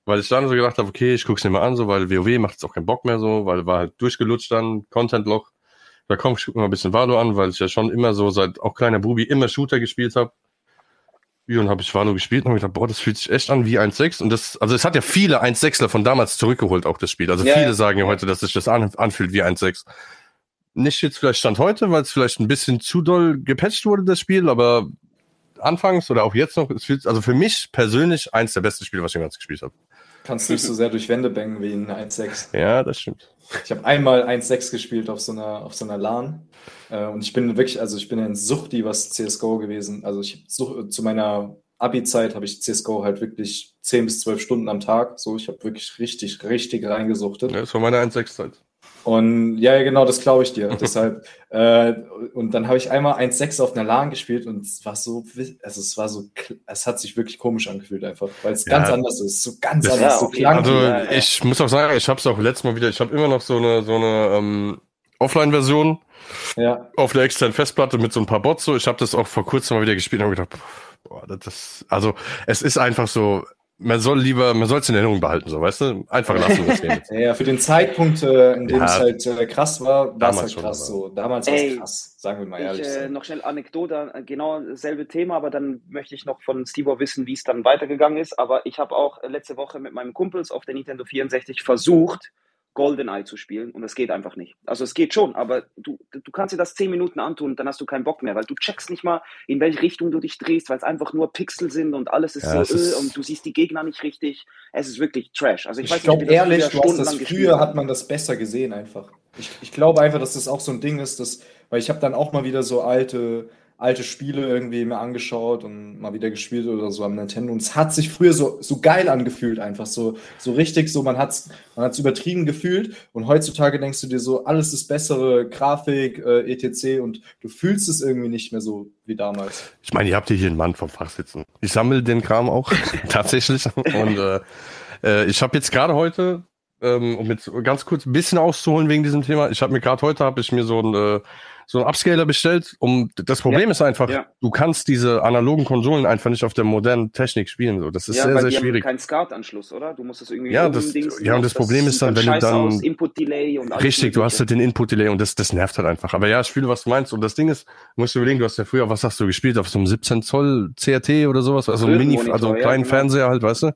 Weil ich dann so gedacht habe, okay, ich guck's mir mal an, so, weil WoW macht jetzt auch keinen Bock mehr so, weil war halt durchgelutscht dann, Content-Loch. Da komm, ich guck mir mal ein bisschen Valo an, weil ich ja schon immer so seit auch kleiner Bubi immer Shooter gespielt habe. Ja, und habe ich Valo gespielt und habe gedacht, boah, das fühlt sich echt an wie 1.6. Und das, also es hat ja viele 1.6ler von damals zurückgeholt, auch das Spiel. Also ja, viele sagen ja heute, dass sich das an, anfühlt wie 1.6. Nicht jetzt vielleicht Stand heute, weil es vielleicht ein bisschen zu doll gepatcht wurde, das Spiel, aber anfangs oder auch jetzt noch, es fühlt, also für mich persönlich eins der besten Spiele, was ich jemals gespielt habe kannst nicht so sehr durch Wände bangen wie in 1.6. Ja, das stimmt. Ich habe einmal 1.6 gespielt auf so einer, auf so einer LAN. Äh, und ich bin wirklich, also ich bin ein Suchti, was CSGO gewesen. Also ich such, zu meiner Abi-Zeit habe ich CSGO halt wirklich 10 bis 12 Stunden am Tag. So, ich habe wirklich richtig, richtig reingesucht. Ja, das war meine 1.6-Zeit. Und ja, genau, das glaube ich dir. Deshalb, äh, und dann habe ich einmal 1-6 auf einer LAN gespielt und es war so, also es war so, es hat sich wirklich komisch angefühlt einfach, weil es ja. ganz anders ist, so ganz das anders, so klang. Also ja, ich muss auch sagen, ich habe es auch letztes Mal wieder, ich habe immer noch so eine, so eine ähm, Offline-Version ja. auf der externen Festplatte mit so ein paar Bots. So, ich habe das auch vor kurzem mal wieder gespielt und habe gedacht, boah, das, also es ist einfach so, man soll lieber, man soll es in Erinnerung behalten, so, weißt du? Einfach lassen das Game. ja, für den Zeitpunkt, äh, in dem ja, es halt äh, krass war, war es halt krass so. Damals war es krass, sagen wir mal ehrlich. Ich, äh, noch schnell Anekdote, äh, genau dasselbe Thema, aber dann möchte ich noch von Steve wissen, wie es dann weitergegangen ist. Aber ich habe auch letzte Woche mit meinem Kumpels auf der Nintendo 64 versucht, GoldenEye zu spielen und es geht einfach nicht. Also es geht schon, aber du, du kannst dir das zehn Minuten antun und dann hast du keinen Bock mehr, weil du checkst nicht mal, in welche Richtung du dich drehst, weil es einfach nur Pixel sind und alles ist ja, so ist und du siehst die Gegner nicht richtig. Es ist wirklich Trash. Also ich, ich glaube ehrlich, du hast das früher hat man das besser gesehen einfach. Ich, ich glaube einfach, dass das auch so ein Ding ist, dass, weil ich habe dann auch mal wieder so alte alte Spiele irgendwie mir angeschaut und mal wieder gespielt oder so am Nintendo. Und es hat sich früher so, so geil angefühlt, einfach so, so richtig, so man hat's, man hat's übertrieben gefühlt. Und heutzutage denkst du dir so, alles ist bessere Grafik, äh, etc. Und du fühlst es irgendwie nicht mehr so wie damals. Ich meine, ihr habt hier einen Mann vom Fach sitzen. Ich sammle den Kram auch, tatsächlich. Und äh, äh, ich habe jetzt gerade heute ähm, um jetzt ganz kurz ein bisschen auszuholen wegen diesem Thema. Ich habe mir gerade heute habe ich mir so ein äh, so einen Upscaler bestellt. Um das Problem ja. ist einfach, ja. du kannst diese analogen Konsolen einfach nicht auf der modernen Technik spielen. So, das ist ja, sehr sehr schwierig. Kein SCART-Anschluss, oder? Du musst das irgendwie ja, das, ja und das, das Problem ist dann, wenn du dann Input Delay und richtig, du hast halt den Input Delay und das das nervt halt einfach. Aber ja, ich fühle, was du meinst. Und das Ding ist, musst du überlegen, du hast ja früher, was hast du gespielt auf so einem 17 Zoll CRT oder sowas, also ein Mini, also einen kleinen genau. Fernseher halt, weißt du?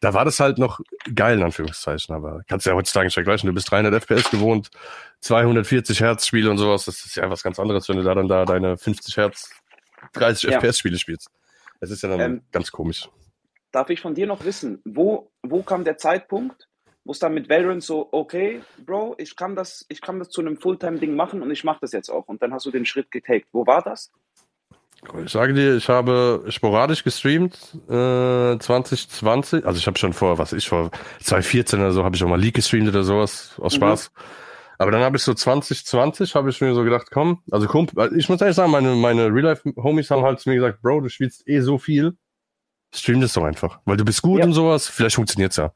Da war das halt noch geil, in Anführungszeichen. Aber kannst ja heutzutage nicht vergleichen. Du bist 300 FPS gewohnt, 240 Hertz Spiele und sowas. Das ist ja was ganz anderes, wenn du da dann da deine 50 Hertz 30 ja. FPS-Spiele spielst. Das ist ja dann ähm, ganz komisch. Darf ich von dir noch wissen, wo, wo kam der Zeitpunkt, wo es dann mit Valorant so, okay, Bro, ich kann das, ich kann das zu einem Fulltime-Ding machen und ich mache das jetzt auch. Und dann hast du den Schritt getaked. Wo war das? Ich sage dir, ich habe sporadisch gestreamt äh, 2020. Also ich habe schon vor, was ich vor 2014 oder so, habe ich auch mal League gestreamt oder sowas aus mhm. Spaß. Mhm. Aber dann habe ich so 2020, habe ich mir so gedacht, komm, also Kumpel, ich muss ehrlich sagen, meine, meine Real-Life-Homies haben halt zu mir gesagt, Bro, du spielst eh so viel, stream das doch einfach, weil du bist gut ja. und sowas, vielleicht funktioniert's ja.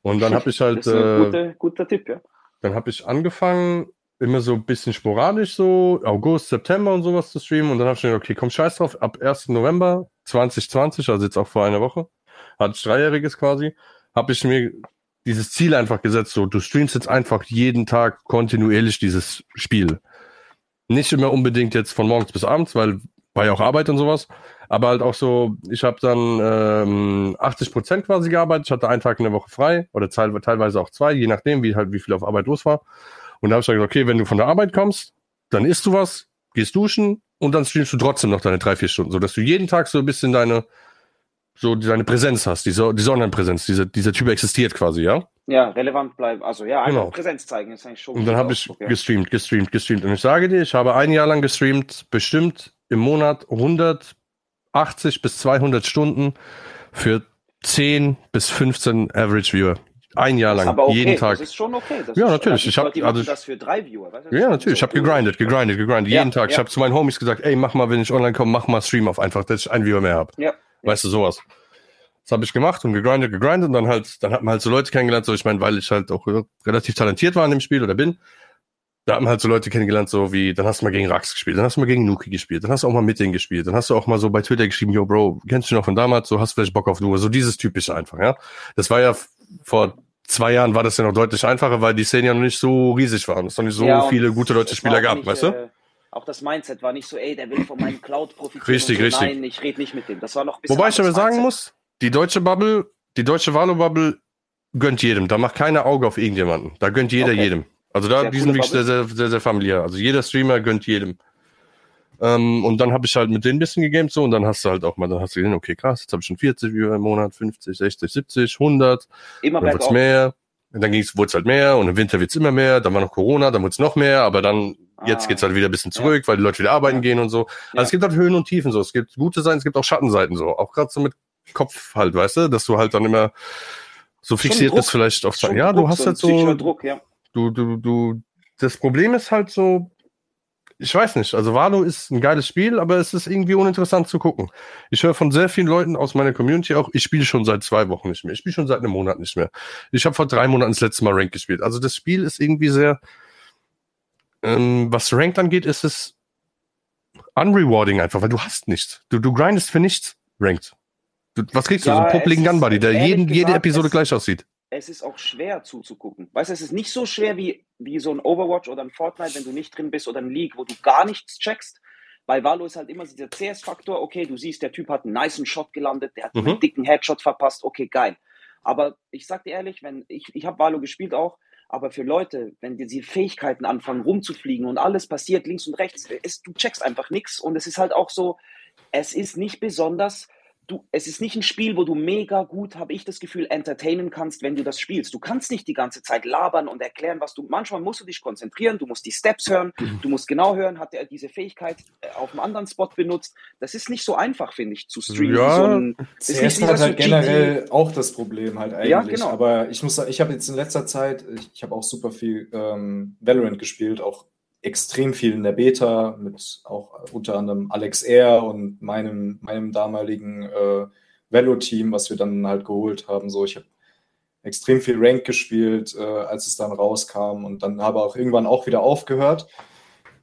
Und dann habe ich halt. Das ist ein äh, guter, guter Tipp, ja. Dann habe ich angefangen, immer so ein bisschen sporadisch, so August, September und sowas zu streamen. Und dann habe ich gedacht, okay, komm, scheiß drauf, ab 1. November 2020, also jetzt auch vor einer Woche, ich dreijähriges quasi, habe ich mir dieses Ziel einfach gesetzt, so du streamst jetzt einfach jeden Tag kontinuierlich dieses Spiel. Nicht immer unbedingt jetzt von morgens bis abends, weil war ja auch Arbeit und sowas, aber halt auch so, ich habe dann ähm, 80 Prozent quasi gearbeitet, ich hatte einen Tag in der Woche frei oder teilweise auch zwei, je nachdem, wie halt wie viel auf Arbeit los war. Und da habe ich gesagt, okay, wenn du von der Arbeit kommst, dann isst du was, gehst duschen und dann streamst du trotzdem noch deine drei, vier Stunden, so dass du jeden Tag so ein bisschen deine so deine Präsenz hast, diese, diese Online-Präsenz, diese, dieser Typ existiert quasi, ja? Ja, relevant bleiben. Also ja, einfach genau. Präsenz zeigen ist eigentlich schon. Und dann habe ich okay. gestreamt, gestreamt, gestreamt. Und ich sage dir, ich habe ein Jahr lang gestreamt, bestimmt im Monat 180 bis 200 Stunden für 10 bis 15 Average Viewer. Ein Jahr lang, okay. jeden Tag. Das ist schon okay. Das ja, natürlich. Ich habe also das für drei Viewer. Weißt du? Ja, natürlich. Ich habe gegrindet, gegrindet, gegrindet. Ja, jeden Tag. Ja. Ich habe zu meinen Homies gesagt, ey, mach mal, wenn ich online komme, mach mal Stream auf einfach, dass ich einen Viewer mehr habe. Ja. Weißt du, sowas. Das habe ich gemacht und gegrindet, gegrindet und dann halt, dann hat man halt so Leute kennengelernt, so ich meine, weil ich halt auch relativ talentiert war in dem Spiel oder bin, da hat man halt so Leute kennengelernt, so wie, dann hast du mal gegen Rax gespielt, dann hast du mal gegen Nuki gespielt, dann hast du auch mal mit denen gespielt, dann hast du auch mal so bei Twitter geschrieben, yo Bro, kennst du noch von damals, so hast du vielleicht Bock auf Nuke, so dieses typische einfach, ja. Das war ja vor zwei Jahren war das ja noch deutlich einfacher, weil die Szene ja noch nicht so riesig war und es noch nicht so ja, viele gute deutsche Spieler gab, nicht, weißt du? Äh, auch das Mindset war nicht so, ey, der will von meinem Cloud profitieren. Richtig, so, richtig. Nein, ich rede nicht mit dem. Das war noch ein Wobei ich aber sagen muss, die deutsche Bubble, die deutsche Valo-Bubble gönnt jedem. Da macht keiner Auge auf irgendjemanden. Da gönnt jeder okay. jedem. Also da, sehr die sind wirklich sehr, sehr, sehr, sehr familiär. Also jeder Streamer gönnt jedem. Ähm, und dann habe ich halt mit denen ein bisschen gegamed so und dann hast du halt auch mal, dann hast du gesehen, okay, krass, jetzt habe ich schon 40 Viewer im Monat, 50, 60, 70, 100. Immer dann wird's mehr. Und dann ging's, wurde es halt mehr und im Winter wird's immer mehr. Dann war noch Corona, dann wurde es noch mehr, aber dann ah, jetzt geht's halt wieder ein bisschen zurück, ja. weil die Leute wieder arbeiten ja. gehen und so. Also ja. es gibt halt Höhen und Tiefen so. Es gibt gute Seiten, es gibt auch Schattenseiten so. Auch gerade so mit Kopf halt, weißt du, dass du halt dann immer so fixiert bist vielleicht auf Ja, Druck, du hast so halt so. Druck, ja. Du, du, du, das Problem ist halt so, ich weiß nicht, also Valo ist ein geiles Spiel, aber es ist irgendwie uninteressant zu gucken. Ich höre von sehr vielen Leuten aus meiner Community auch, ich spiele schon seit zwei Wochen nicht mehr. Ich spiele schon seit einem Monat nicht mehr. Ich habe vor drei Monaten das letzte Mal Rank gespielt. Also das Spiel ist irgendwie sehr, ähm, was Ranked angeht, ist es unrewarding einfach, weil du hast nichts. Du, du grindest für nichts Ranked. Du, was kriegst ja, du? So einen popeligen Gunbuddy, der jeden, gesagt, jede Episode gleich aussieht es ist auch schwer zuzugucken. Weißt du, es ist nicht so schwer wie, wie so ein Overwatch oder ein Fortnite, wenn du nicht drin bist oder ein League, wo du gar nichts checkst. Bei Valo ist halt immer dieser CS-Faktor, okay, du siehst, der Typ hat einen niceen Shot gelandet, der hat mhm. einen dicken Headshot verpasst, okay, geil. Aber ich sag dir ehrlich, wenn ich, ich habe Valo gespielt auch, aber für Leute, wenn diese Fähigkeiten anfangen rumzufliegen und alles passiert links und rechts, ist, du checkst einfach nichts und es ist halt auch so, es ist nicht besonders du, es ist nicht ein Spiel, wo du mega gut, habe ich das Gefühl, entertainen kannst, wenn du das spielst. Du kannst nicht die ganze Zeit labern und erklären, was du. Manchmal musst du dich konzentrieren, du musst die Steps hören, du musst genau hören, hat er diese Fähigkeit äh, auf einem anderen Spot benutzt. Das ist nicht so einfach, finde ich, zu streamen. Ja, so ein, CS hat halt generell auch das Problem halt eigentlich. Ja, genau. Aber ich muss sagen, ich habe jetzt in letzter Zeit, ich, ich habe auch super viel ähm, Valorant gespielt, auch extrem viel in der Beta mit auch unter anderem Alex Air und meinem, meinem damaligen äh, Velo-Team, was wir dann halt geholt haben. So, ich habe extrem viel Rank gespielt, äh, als es dann rauskam und dann habe auch irgendwann auch wieder aufgehört.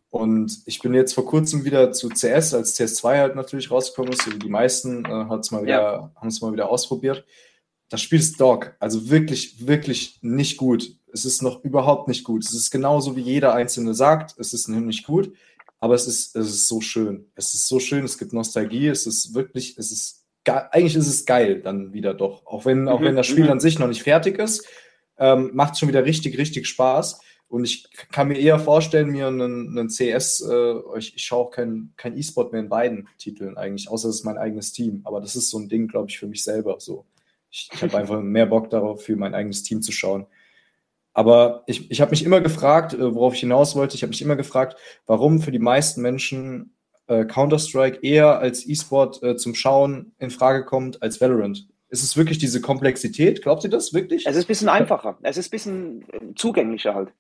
Und ich bin jetzt vor kurzem wieder zu CS, als CS2 halt natürlich rausgekommen ist, so wie die meisten, äh, hat's mal wieder, ja. haben es mal wieder ausprobiert. Das Spiel ist Dog, also wirklich, wirklich nicht gut. Es ist noch überhaupt nicht gut. Es ist genauso wie jeder Einzelne sagt, es ist nicht gut, aber es ist, es ist so schön. Es ist so schön, es gibt Nostalgie, es ist wirklich, es ist geil. eigentlich ist es geil dann wieder doch. Auch wenn, auch wenn das Spiel mhm. an sich noch nicht fertig ist, ähm, macht es schon wieder richtig, richtig Spaß. Und ich kann mir eher vorstellen, mir einen, einen CS, äh, ich, ich schaue auch kein, kein E-Sport mehr in beiden Titeln eigentlich, außer es ist mein eigenes Team. Aber das ist so ein Ding, glaube ich, für mich selber so. Ich, ich habe einfach mehr Bock darauf, für mein eigenes Team zu schauen. Aber ich, ich habe mich immer gefragt, äh, worauf ich hinaus wollte, ich habe mich immer gefragt, warum für die meisten Menschen äh, Counter-Strike eher als E-Sport äh, zum Schauen in Frage kommt als Valorant. Ist es wirklich diese Komplexität? Glaubt ihr das wirklich? Es ist ein bisschen einfacher. Es ist ein bisschen äh, zugänglicher halt.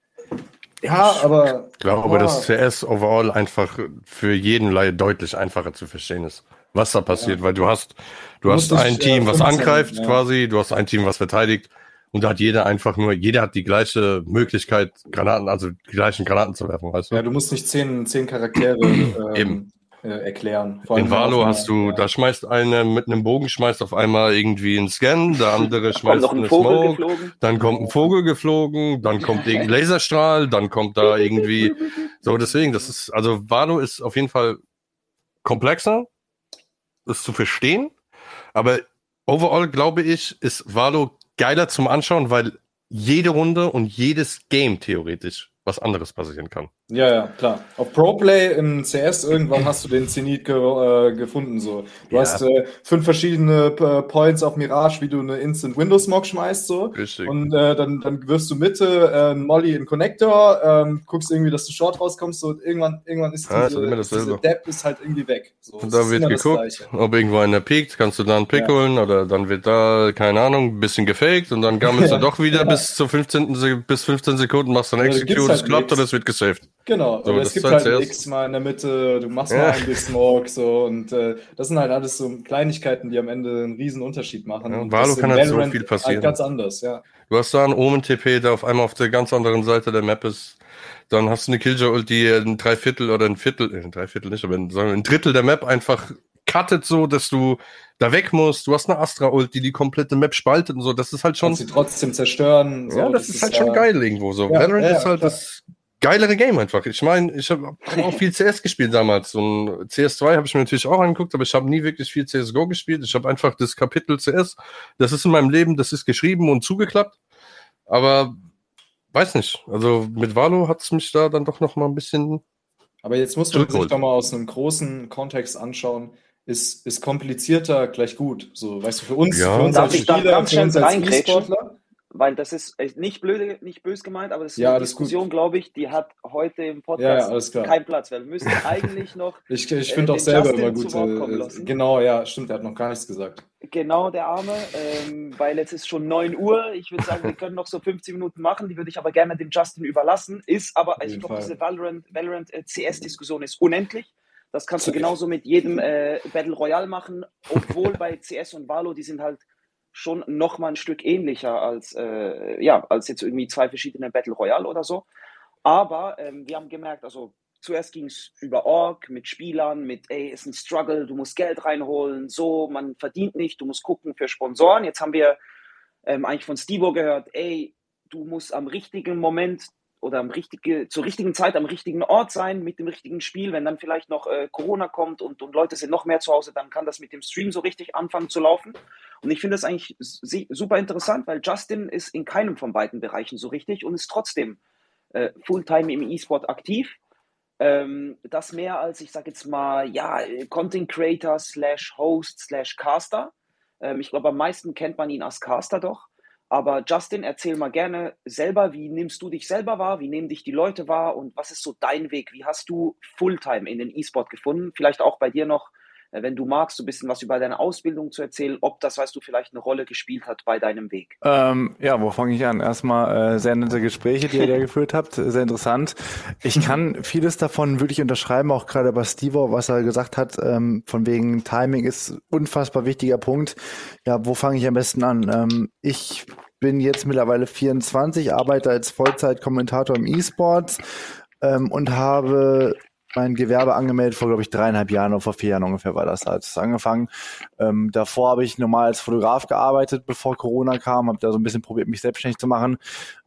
Ja, aber. Ich glaube, ja. dass CS overall einfach für jeden deutlich einfacher zu verstehen ist, was da passiert, ja. weil du hast, du, du hast ein Team, was angreift ja. quasi, du hast ein Team, was verteidigt und da hat jeder einfach nur, jeder hat die gleiche Möglichkeit, Granaten, also die gleichen Granaten zu werfen, weißt du? Ja, du musst nicht zehn, zehn Charaktere ähm, Eben. Äh, erklären. In Valo hast du, ja. da schmeißt einer mit einem Bogen, schmeißt auf einmal irgendwie einen Scan, der andere schmeißt einen Smoke, geflogen. dann kommt ein Vogel geflogen, dann kommt irgendein Laserstrahl, dann kommt da irgendwie, so deswegen, das ist, also Valo ist auf jeden Fall komplexer, das zu verstehen, aber overall glaube ich, ist Valo geiler zum Anschauen, weil jede Runde und jedes Game theoretisch was anderes passieren kann. Ja, ja, klar. Auf ProPlay im CS irgendwann hast du den Zenit ge äh, gefunden. So. Du ja. hast äh, fünf verschiedene äh, Points auf Mirage, wie du eine Instant Windows Smog schmeißt. So. Richtig. Und äh, dann, dann wirfst du Mitte äh, Molly in Connector, ähm, guckst irgendwie, dass du Short rauskommst. So. Irgendwann, irgendwann ist ja, diese, ist diese Depth ist halt irgendwie weg. So. Und da wird geguckt, ob irgendwo einer piekt, kannst du da einen Pick ja. holen oder dann wird da, keine Ahnung, ein bisschen gefaked und dann gammelst du doch wieder bis zu 15, bis 15 Sekunden, machst dann Execute, es halt klappt und es wird gesaved. Genau, so, aber es gibt halt X mal in der Mitte, du machst ja. mal ein bisschen Smoke, so und äh, das sind halt alles so Kleinigkeiten, die am Ende einen riesen Unterschied machen. Ja, Valo kann halt so viel passieren. Halt ganz anders, ja. Du hast da einen Omen-TP, der auf einmal auf der ganz anderen Seite der Map ist. Dann hast du eine Killjoy, die ein Dreiviertel oder ein Viertel, äh, ein Dreiviertel nicht, aber ein, ein Drittel der Map einfach cuttet so, dass du da weg musst. Du hast eine Astra-Ult, die die komplette Map spaltet und so. Das ist halt schon. sie trotzdem zerstören. So. Ja, das, das ist, halt ja, schon geil irgendwo so. Ja, Valorant ja, ist halt klar. das geilere Game einfach. Ich meine, ich habe hab auch viel CS gespielt damals. Und CS2 habe ich mir natürlich auch angeguckt, aber ich habe nie wirklich viel CSGO gespielt. Ich habe einfach das Kapitel CS, das ist in meinem Leben, das ist geschrieben und zugeklappt. Aber weiß nicht. Also mit Valo hat es mich da dann doch noch mal ein bisschen. Aber jetzt muss man sich doch mal aus einem großen Kontext anschauen. Ist, ist komplizierter gleich gut. So, weißt du, für uns, ja. für uns als Spieler, für uns als E-Sportler weil das ist nicht blöde, nicht bös gemeint, aber das ist ja, eine Diskussion, glaube ich, die hat heute im Podcast ja, keinen Platz, weil wir müssen eigentlich noch. ich ich finde äh, auch selber immer gut. Äh, genau, ja, stimmt, er hat noch gar nichts gesagt. Genau, der Arme, ähm, weil jetzt ist schon 9 Uhr. Ich würde sagen, wir können noch so 15 Minuten machen, die würde ich aber gerne dem Justin überlassen. Ist aber, ich glaube, diese Valorant, Valorant äh, CS-Diskussion ist unendlich. Das kannst du genauso mit jedem äh, Battle Royale machen, obwohl bei CS und Valo, die sind halt schon noch mal ein Stück ähnlicher als, äh, ja, als jetzt irgendwie zwei verschiedene Battle Royale oder so. Aber ähm, wir haben gemerkt, also zuerst ging es über Org mit Spielern, mit, ey, ist ein Struggle, du musst Geld reinholen, so, man verdient nicht, du musst gucken für Sponsoren. Jetzt haben wir ähm, eigentlich von Stevo gehört, ey, du musst am richtigen Moment oder am richtige, zur richtigen Zeit am richtigen Ort sein mit dem richtigen Spiel. Wenn dann vielleicht noch äh, Corona kommt und, und Leute sind noch mehr zu Hause, dann kann das mit dem Stream so richtig anfangen zu laufen. Und ich finde das eigentlich super interessant, weil Justin ist in keinem von beiden Bereichen so richtig und ist trotzdem äh, Fulltime im E-Sport aktiv. Ähm, das mehr als, ich sage jetzt mal, ja, Content Creator slash Host slash Caster. Ähm, ich glaube, am meisten kennt man ihn als Caster doch. Aber Justin, erzähl mal gerne selber, wie nimmst du dich selber wahr, wie nehmen dich die Leute wahr und was ist so dein Weg? Wie hast du Fulltime in den E-Sport gefunden? Vielleicht auch bei dir noch, wenn du magst, so ein bisschen was über deine Ausbildung zu erzählen, ob das, weißt du, vielleicht eine Rolle gespielt hat bei deinem Weg. Ähm, ja, wo fange ich an? Erstmal äh, sehr nette Gespräche, die ihr da geführt habt, sehr interessant. Ich kann vieles davon wirklich unterschreiben, auch gerade bei Steve, was er gesagt hat, ähm, von wegen Timing ist unfassbar wichtiger Punkt. Ja, wo fange ich am besten an? Ähm, ich bin jetzt mittlerweile 24, arbeite als Vollzeitkommentator im E-Sports ähm, und habe mein Gewerbe angemeldet vor, glaube ich, dreieinhalb Jahren oder vor vier Jahren ungefähr war das halt angefangen. Ähm, davor habe ich normal als Fotograf gearbeitet, bevor Corona kam, habe da so ein bisschen probiert, mich selbstständig zu machen.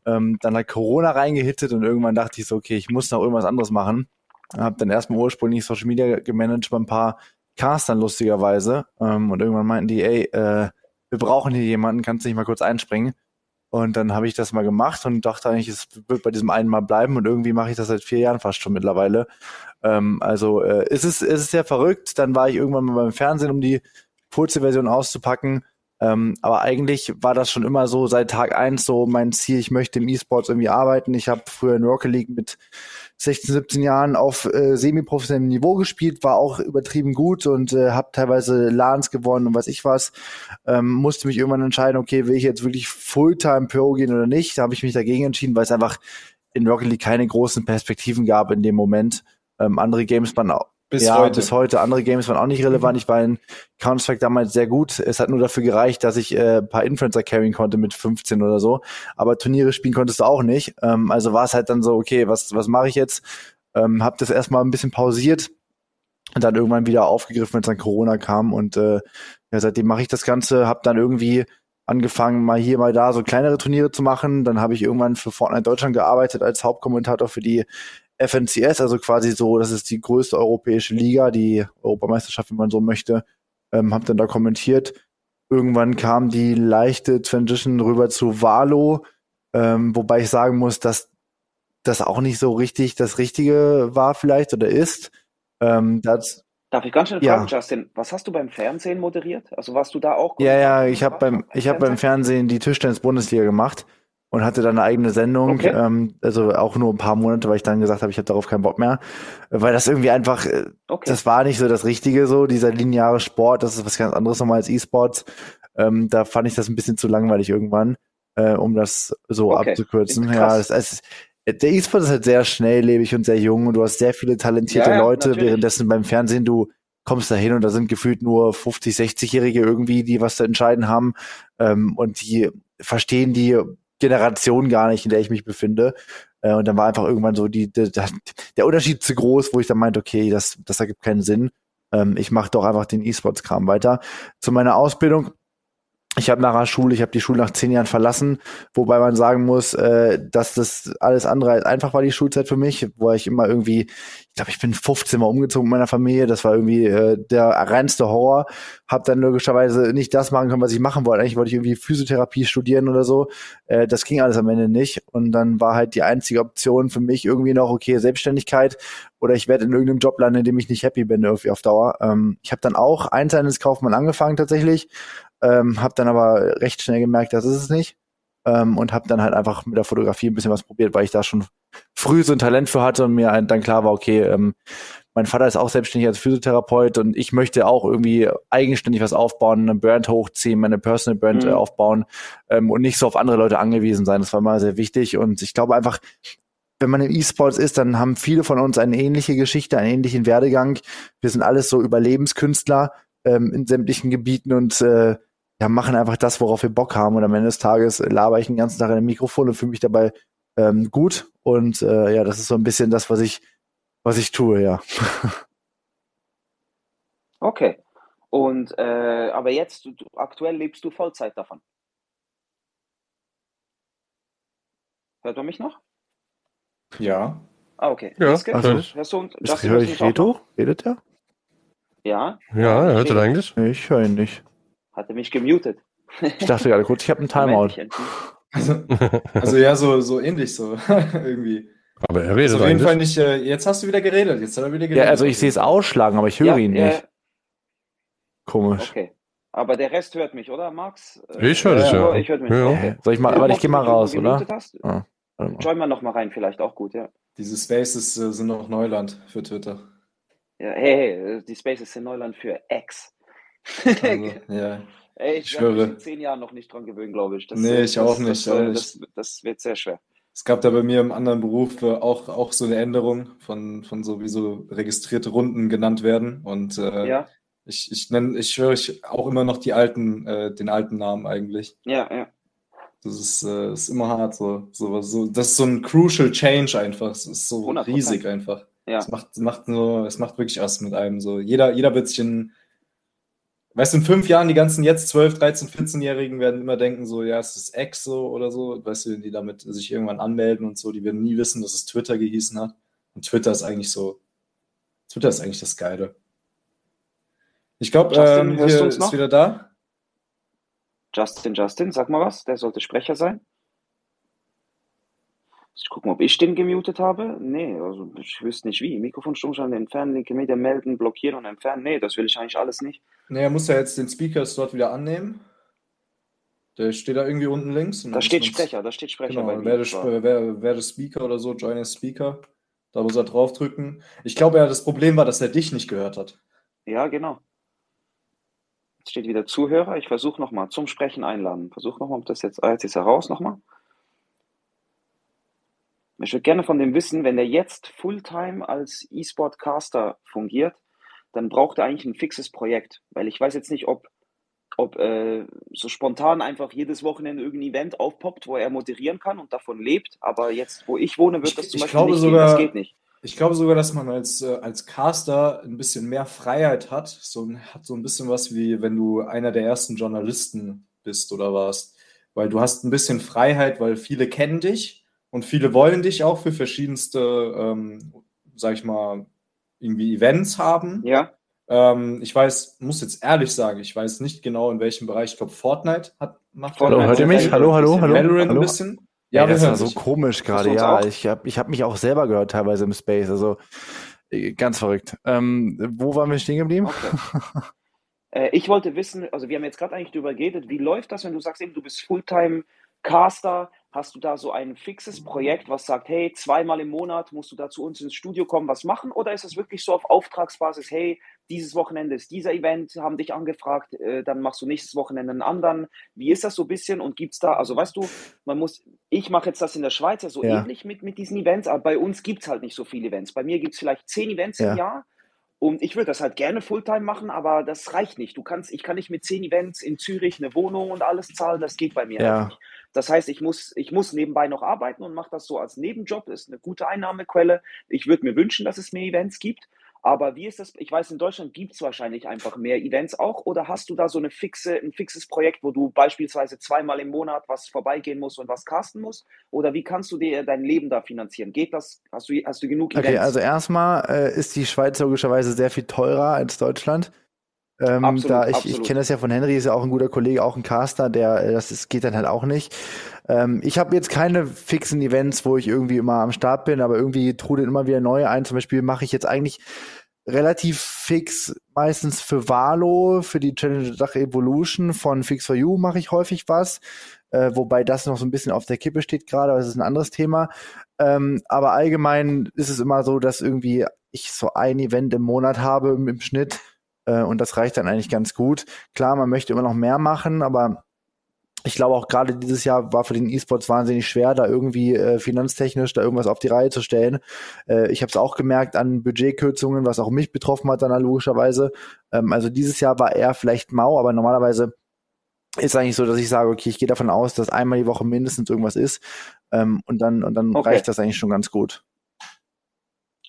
Ähm, dann hat Corona reingehittet und irgendwann dachte ich so, okay, ich muss noch irgendwas anderes machen. Habe dann erstmal ursprünglich Social Media gemanagt bei ein paar Castern lustigerweise. Ähm, und irgendwann meinten die, ey, äh, wir brauchen hier jemanden, kannst du nicht mal kurz einspringen? Und dann habe ich das mal gemacht und dachte eigentlich, es wird bei diesem einen Mal bleiben. Und irgendwie mache ich das seit vier Jahren fast schon mittlerweile. Ähm, also äh, ist es ist es sehr verrückt. Dann war ich irgendwann mal beim Fernsehen, um die kurze Version auszupacken. Ähm, aber eigentlich war das schon immer so seit Tag eins so mein Ziel. Ich möchte im E-Sports irgendwie arbeiten. Ich habe früher in Rocket League mit 16, 17 Jahren auf äh, semi-professionellem Niveau gespielt, war auch übertrieben gut und äh, habe teilweise LANs gewonnen und was ich was. Ähm, musste mich irgendwann entscheiden, okay, will ich jetzt wirklich Fulltime Pro gehen oder nicht? Da habe ich mich dagegen entschieden, weil es einfach in Rocket League keine großen Perspektiven gab in dem Moment. Ähm, andere Games waren auch bis ja, heute. bis heute. Andere Games waren auch nicht relevant. Ich war in Counter-Strike damals sehr gut. Es hat nur dafür gereicht, dass ich äh, paar Influencer carryen konnte mit 15 oder so. Aber Turniere spielen konntest du auch nicht. Ähm, also war es halt dann so, okay, was, was mache ich jetzt? Ähm, hab das erstmal ein bisschen pausiert und dann irgendwann wieder aufgegriffen, als dann Corona kam. Und äh, ja, seitdem mache ich das Ganze, hab dann irgendwie angefangen, mal hier, mal da so kleinere Turniere zu machen. Dann habe ich irgendwann für Fortnite Deutschland gearbeitet als Hauptkommentator für die FNCS, also quasi so, das ist die größte europäische Liga, die Europameisterschaft, wenn man so möchte, ähm, hab dann da kommentiert. Irgendwann kam die leichte Transition rüber zu Valo, ähm, wobei ich sagen muss, dass das auch nicht so richtig das Richtige war vielleicht oder ist. Ähm, das, Darf ich ganz schnell fragen, ja. Justin, was hast du beim Fernsehen moderiert? Also warst du da auch? Ja, ja, ich habe beim, ich habe beim Fernsehen die Tischtennis-Bundesliga gemacht und hatte dann eine eigene Sendung, okay. ähm, also auch nur ein paar Monate, weil ich dann gesagt habe, ich habe darauf keinen Bock mehr, weil das irgendwie einfach, äh, okay. das war nicht so das Richtige so, dieser lineare Sport, das ist was ganz anderes nochmal als E-Sports. Ähm, da fand ich das ein bisschen zu langweilig irgendwann, äh, um das so okay. abzukürzen. Ja, das, das, der E-Sport ist halt sehr schnelllebig und sehr jung und du hast sehr viele talentierte ja, Leute, natürlich. währenddessen beim Fernsehen du kommst da hin und da sind gefühlt nur 50, 60-Jährige irgendwie, die was zu entscheiden haben ähm, und die verstehen die Generation gar nicht, in der ich mich befinde. Äh, und dann war einfach irgendwann so die, die, der Unterschied zu groß, wo ich dann meinte, okay, das, das ergibt keinen Sinn. Ähm, ich mache doch einfach den E-Sports-Kram weiter. Zu meiner Ausbildung ich habe nach der Schule, ich habe die Schule nach zehn Jahren verlassen, wobei man sagen muss, äh, dass das alles andere als einfach war die Schulzeit für mich, wo ich immer irgendwie, ich glaube, ich bin 15 Mal umgezogen mit meiner Familie, das war irgendwie äh, der reinste Horror. Hab dann logischerweise nicht das machen können, was ich machen wollte. Eigentlich wollte ich irgendwie Physiotherapie studieren oder so. Äh, das ging alles am Ende nicht. Und dann war halt die einzige Option für mich irgendwie noch, okay, Selbstständigkeit oder ich werde in irgendeinem Job landen, in dem ich nicht happy bin irgendwie auf Dauer. Ähm, ich habe dann auch Einzelhandelskaufmann angefangen tatsächlich ähm, habe dann aber recht schnell gemerkt, das ist es nicht. Ähm, und habe dann halt einfach mit der Fotografie ein bisschen was probiert, weil ich da schon früh so ein Talent für hatte und mir dann klar war, okay, ähm, mein Vater ist auch selbstständig als Physiotherapeut und ich möchte auch irgendwie eigenständig was aufbauen, eine Brand hochziehen, meine Personal Brand mhm. äh, aufbauen ähm, und nicht so auf andere Leute angewiesen sein. Das war mal sehr wichtig und ich glaube einfach, wenn man im E-Sports ist, dann haben viele von uns eine ähnliche Geschichte, einen ähnlichen Werdegang. Wir sind alles so Überlebenskünstler ähm, in sämtlichen Gebieten und äh, ja, machen einfach das, worauf wir Bock haben. Und am Ende des Tages laber ich den ganzen Tag in einem Mikrofon und fühle mich dabei ähm, gut. Und äh, ja, das ist so ein bisschen das, was ich, was ich tue, ja. Okay. Und äh, aber jetzt, du, aktuell lebst du Vollzeit davon. Hört man mich noch? Ja. Ah, okay. Ja, also, hörst du, und, das höre ich Reto? Redet er? Ja. Ja, er hört er eigentlich? Ich höre ihn nicht. Hat er mich gemutet? Ich dachte gerade kurz, ich habe einen Timeout. Also, also ja, so, so ähnlich so irgendwie. Aber er redet also auf jeden Fall nicht. Äh, jetzt hast du wieder geredet. Jetzt hat er wieder geredet. Ja, also ich sehe es ausschlagen, aber ich höre ja, ihn nicht. Äh, Komisch. Okay. Aber der Rest hört mich, oder, Max? Ich höre dich, ja. Ich höre mich. Ja. Okay. Soll ich mal, aber ich gehe mal raus, oder? Ah, Join mal noch mal rein, vielleicht auch gut, ja. Diese Spaces äh, sind noch Neuland für Twitter. Ja, hey, hey, die Spaces sind Neuland für X. Also, ja. Ey, ich, ich mich in zehn Jahren noch nicht dran gewöhnen, glaube ich. Das, nee, ich das, auch nicht. Das, auch nicht. Das, wird sehr schwer. Es gab da bei mir im anderen Beruf äh, auch, auch so eine Änderung von, von so wie so registrierte Runden genannt werden. Und äh, ja. ich, ich nenne, ich höre ich auch immer noch die alten, äh, den alten Namen eigentlich. Ja, ja. Das ist, äh, ist immer hart, so, so, so. Das ist so ein crucial change einfach. Es ist so 100%. riesig einfach. Ja. Es macht, macht nur, es macht wirklich was mit einem. So, jeder, jeder wird sich in Weißt du, in fünf Jahren die ganzen jetzt 12, 13, 14-Jährigen werden immer denken, so, ja, es ist X so oder so, weißt du, die damit sich irgendwann anmelden und so, die werden nie wissen, dass es Twitter gehießen hat. Und Twitter ist eigentlich so, Twitter ist eigentlich das Geile. Ich glaube, ähm, hier ist wieder da. Justin, Justin, sag mal was, der sollte Sprecher sein. Ich gucke ob ich den gemutet habe. Nee, also ich wüsste nicht wie. Mikrofon stummschalten, entfernen, linke Media melden, blockieren und entfernen. Nee, das will ich eigentlich alles nicht. Nee, er muss ja jetzt den Speaker-Slot wieder annehmen. Der steht da irgendwie unten links. Da steht Sprecher, da steht Sprecher. Genau, werde, werde, werde Speaker oder so, join as Speaker. Da muss er draufdrücken. Ich glaube ja, das Problem war, dass er dich nicht gehört hat. Ja, genau. Jetzt steht wieder Zuhörer. Ich versuche nochmal zum Sprechen einladen. Versuche nochmal, ob das jetzt. Ah, jetzt ist er raus nochmal. Ich würde gerne von dem wissen, wenn er jetzt Fulltime als E-Sport-Caster fungiert, dann braucht er eigentlich ein fixes Projekt. Weil ich weiß jetzt nicht, ob, ob äh, so spontan einfach jedes Wochenende irgendein Event aufpoppt, wo er moderieren kann und davon lebt. Aber jetzt, wo ich wohne, wird das zum ich, Beispiel nicht sogar, gehen. Das geht nicht. Ich glaube sogar, dass man als, äh, als Caster ein bisschen mehr Freiheit hat. So, hat so ein bisschen was wie, wenn du einer der ersten Journalisten bist oder warst. Weil du hast ein bisschen Freiheit, weil viele kennen dich und viele wollen dich auch für verschiedenste, ähm, sag ich mal, irgendwie Events haben. Ja. Ähm, ich weiß, muss jetzt ehrlich sagen, ich weiß nicht genau, in welchem Bereich. Ich glaube, Fortnite hat macht. Hallo, hört ihr mich? Hallo, hallo, hallo. Valorant hallo? ein bisschen. Ja, ja das war so komisch gerade. Ja, auch? ich habe ich hab mich auch selber gehört teilweise im Space. Also äh, ganz verrückt. Ähm, wo waren wir stehen geblieben? Okay. äh, ich wollte wissen, also wir haben jetzt gerade eigentlich darüber geredet, wie läuft das, wenn du sagst, eben du bist Fulltime Caster, Hast du da so ein fixes Projekt, was sagt, hey, zweimal im Monat musst du da zu uns ins Studio kommen, was machen? Oder ist es wirklich so auf Auftragsbasis, hey, dieses Wochenende ist dieser Event, haben dich angefragt, äh, dann machst du nächstes Wochenende einen anderen. Wie ist das so ein bisschen und gibt es da, also weißt du, man muss, ich mache jetzt das in der Schweiz ja so ja. ähnlich mit, mit diesen Events, aber bei uns gibt es halt nicht so viele Events. Bei mir gibt es vielleicht zehn Events ja. im Jahr. Und ich würde das halt gerne Fulltime machen, aber das reicht nicht. Du kannst, ich kann nicht mit zehn Events in Zürich eine Wohnung und alles zahlen, das geht bei mir ja. nicht. Das heißt, ich muss, ich muss nebenbei noch arbeiten und mache das so als Nebenjob. Das ist eine gute Einnahmequelle. Ich würde mir wünschen, dass es mehr Events gibt. Aber wie ist das? Ich weiß, in Deutschland gibt es wahrscheinlich einfach mehr Events auch. Oder hast du da so eine fixe, ein fixes Projekt, wo du beispielsweise zweimal im Monat was vorbeigehen musst und was casten musst? Oder wie kannst du dir dein Leben da finanzieren? Geht das? Hast du, hast du genug Events? Okay, also erstmal äh, ist die Schweiz logischerweise sehr viel teurer als Deutschland. Ähm, absolut, da ich, ich kenne das ja von Henry, ist ja auch ein guter Kollege, auch ein Caster, der äh, das ist, geht dann halt auch nicht. Ähm, ich habe jetzt keine fixen Events, wo ich irgendwie immer am Start bin, aber irgendwie trudeln immer wieder neue ein. Zum Beispiel mache ich jetzt eigentlich relativ fix meistens für Valo, für die Challenge Dach Evolution von Fix for You mache ich häufig was, äh, wobei das noch so ein bisschen auf der Kippe steht gerade, aber das ist ein anderes Thema. Ähm, aber allgemein ist es immer so, dass irgendwie ich so ein Event im Monat habe im, im Schnitt äh, und das reicht dann eigentlich ganz gut. Klar, man möchte immer noch mehr machen, aber ich glaube auch gerade dieses Jahr war für den E-Sports wahnsinnig schwer, da irgendwie äh, finanztechnisch da irgendwas auf die Reihe zu stellen. Äh, ich habe es auch gemerkt an Budgetkürzungen, was auch mich betroffen hat dann logischerweise. Ähm, also dieses Jahr war eher vielleicht mau, aber normalerweise ist eigentlich so, dass ich sage, okay, ich gehe davon aus, dass einmal die Woche mindestens irgendwas ist ähm, und dann und dann okay. reicht das eigentlich schon ganz gut.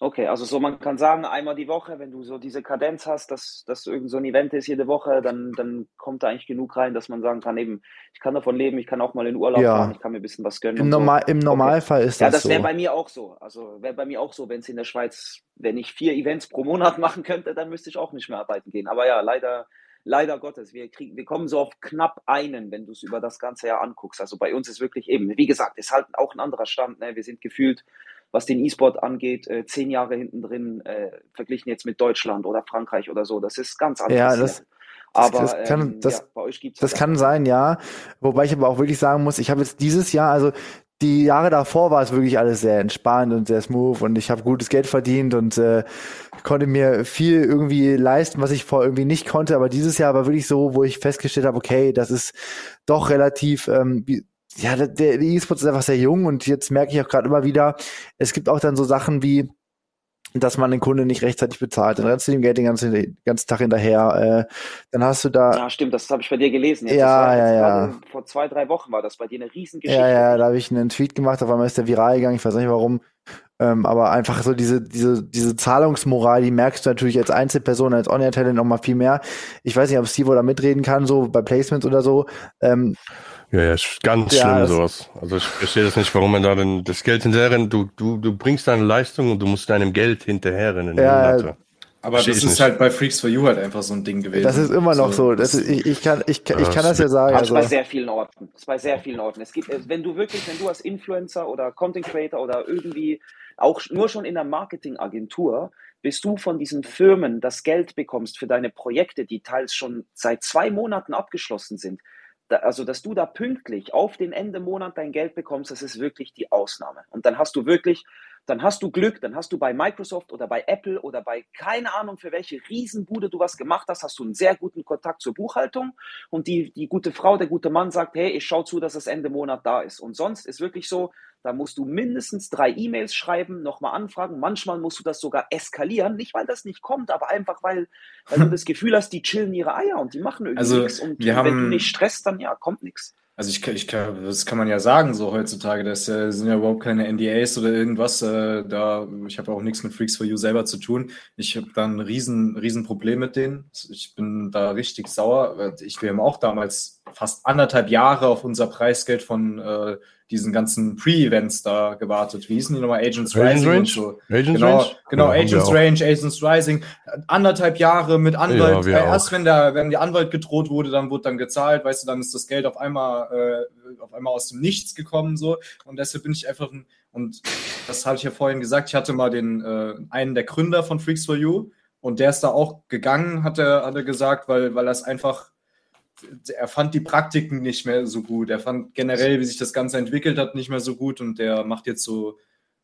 Okay, also so man kann sagen, einmal die Woche, wenn du so diese Kadenz hast, dass, dass irgend so ein Event ist jede Woche, dann, dann kommt da eigentlich genug rein, dass man sagen kann, eben, ich kann davon leben, ich kann auch mal in Urlaub ja. fahren, ich kann mir ein bisschen was gönnen. Im, Normal, so. im Normalfall okay. ist das so. Ja, das wäre bei mir auch so. Also wäre bei mir auch so, wenn es in der Schweiz, wenn ich vier Events pro Monat machen könnte, dann müsste ich auch nicht mehr arbeiten gehen. Aber ja, leider, leider Gottes, wir kriegen, wir kommen so auf knapp einen, wenn du es über das ganze Jahr anguckst. Also bei uns ist wirklich eben, wie gesagt, ist halt auch ein anderer Stand. Ne? Wir sind gefühlt was den E-Sport angeht, äh, zehn Jahre hinten drin, äh, verglichen jetzt mit Deutschland oder Frankreich oder so. Das ist ganz anders. Ja, das, aber das, kann, ähm, das, ja, bei euch gibt's das kann sein, ja. Wobei ich aber auch wirklich sagen muss, ich habe jetzt dieses Jahr, also die Jahre davor war es wirklich alles sehr entspannt und sehr smooth und ich habe gutes Geld verdient und äh, konnte mir viel irgendwie leisten, was ich vorher irgendwie nicht konnte. Aber dieses Jahr war wirklich so, wo ich festgestellt habe, okay, das ist doch relativ ähm, ja, der, der E-Sport ist einfach sehr jung und jetzt merke ich auch gerade immer wieder, es gibt auch dann so Sachen wie, dass man den Kunden nicht rechtzeitig bezahlt. Dann rennst du dem Geld den ganzen, ganzen Tag hinterher. Äh, dann hast du da. Ja, stimmt, das habe ich bei dir gelesen. Jetzt. Ja, ja, ja. Vor zwei, drei Wochen war das bei dir eine Riesengeschichte. Ja, ja, da habe ich einen Tweet gemacht, auf einmal ist der viral gegangen, ich weiß nicht warum. Ähm, aber einfach so diese, diese, diese Zahlungsmoral, die merkst du natürlich als Einzelperson, als On-Air-Talent noch mal viel mehr. Ich weiß nicht, ob Steve da mitreden kann, so bei Placements oder so. Ähm, ja, ja, ganz ja, schlimm sowas. Also ich verstehe das nicht, warum man da denn das Geld hinterherrennt. Du, du, du bringst deine Leistung und du musst deinem Geld hinterherrennen. Ja, Aber das ist nicht. halt bei Freaks for You halt einfach so ein Ding gewesen. Das ist immer noch so. so. Das ist, ich, ich, kann, ich, ich kann das ja sagen. Also. bei sehr vielen Orten. Das ist bei sehr vielen Orten. Es gibt, wenn du wirklich, wenn du als Influencer oder Content Creator oder irgendwie auch nur schon in einer Marketingagentur, bis du von diesen Firmen das Geld bekommst für deine Projekte, die teils schon seit zwei Monaten abgeschlossen sind, da, also dass du da pünktlich auf den Ende Monat dein Geld bekommst, das ist wirklich die Ausnahme. Und dann hast du wirklich dann hast du Glück, dann hast du bei Microsoft oder bei Apple oder bei keine Ahnung für welche Riesenbude du was gemacht hast, hast du einen sehr guten Kontakt zur Buchhaltung und die, die gute Frau, der gute Mann sagt, hey, ich schau zu, dass das Ende Monat da ist. Und sonst ist wirklich so, da musst du mindestens drei E-Mails schreiben, nochmal anfragen. Manchmal musst du das sogar eskalieren. Nicht, weil das nicht kommt, aber einfach, weil, weil du das Gefühl hast, die chillen ihre Eier und die machen irgendwie also, nichts. Und wenn haben, du nicht stresst, dann ja, kommt nichts. Also ich, ich kann, das kann man ja sagen so heutzutage, das äh, sind ja überhaupt keine NDAs oder irgendwas. Äh, da ich habe auch nichts mit Freaks for You selber zu tun. Ich habe da ein riesen riesen Problem mit denen. Ich bin da richtig sauer. Ich haben auch damals fast anderthalb Jahre auf unser Preisgeld von äh, diesen ganzen Pre-Events da gewartet. Wie hießen die nochmal? Agents Rising Range? und so. Agents genau, Range? Genau, ja, Agents Range, Agents Rising. Anderthalb Jahre mit Anwalt. Ja, äh, erst wenn der, wenn der Anwalt gedroht wurde, dann wurde dann gezahlt, weißt du, dann ist das Geld auf einmal, äh, auf einmal aus dem Nichts gekommen, so. Und deshalb bin ich einfach ein, und das hatte ich ja vorhin gesagt, ich hatte mal den, äh, einen der Gründer von Freaks for You und der ist da auch gegangen, hat er, hat er gesagt, weil, weil das einfach, er fand die Praktiken nicht mehr so gut. Er fand generell, wie sich das Ganze entwickelt hat, nicht mehr so gut und der macht jetzt so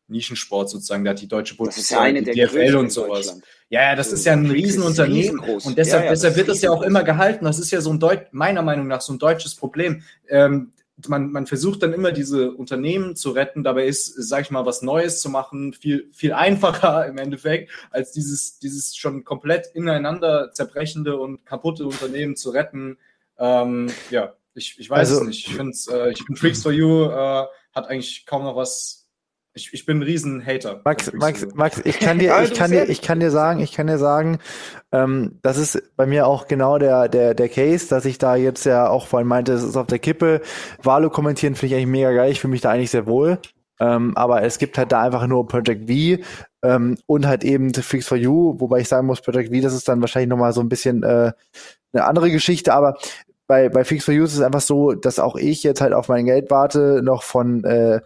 Nischensport sozusagen. Der hat die deutsche Bundesliga, die DFL und sowas. Ja, ja, das ist ja ein Riesenunternehmen und deshalb, ja, ja, deshalb wird das ja auch immer gehalten. Das ist ja so ein Deut meiner Meinung nach so ein deutsches Problem. Ähm, man, man versucht dann immer diese Unternehmen zu retten. Dabei ist, sag ich mal, was Neues zu machen viel, viel einfacher im Endeffekt, als dieses, dieses schon komplett ineinander zerbrechende und kaputte Unternehmen zu retten. Ähm, ja, ich, ich weiß also, es nicht. Ich finde, äh, ich find Freaks for You äh, hat eigentlich kaum noch was. Ich, ich bin ein riesen Hater. Max, Max, Max, ich kann dir, ich kann dir, ich kann dir sagen, ich kann dir sagen, ähm, das ist bei mir auch genau der, der, der Case, dass ich da jetzt ja auch vorhin meinte, es ist auf der Kippe. Valo kommentieren finde ich eigentlich mega geil. Ich fühle mich da eigentlich sehr wohl. Ähm, aber es gibt halt da einfach nur Project V ähm, und halt eben Freaks for You, wobei ich sagen muss, Project V, das ist dann wahrscheinlich nochmal so ein bisschen äh, eine andere Geschichte, aber bei, bei Fix for Use ist einfach so, dass auch ich jetzt halt auf mein Geld warte, noch von äh,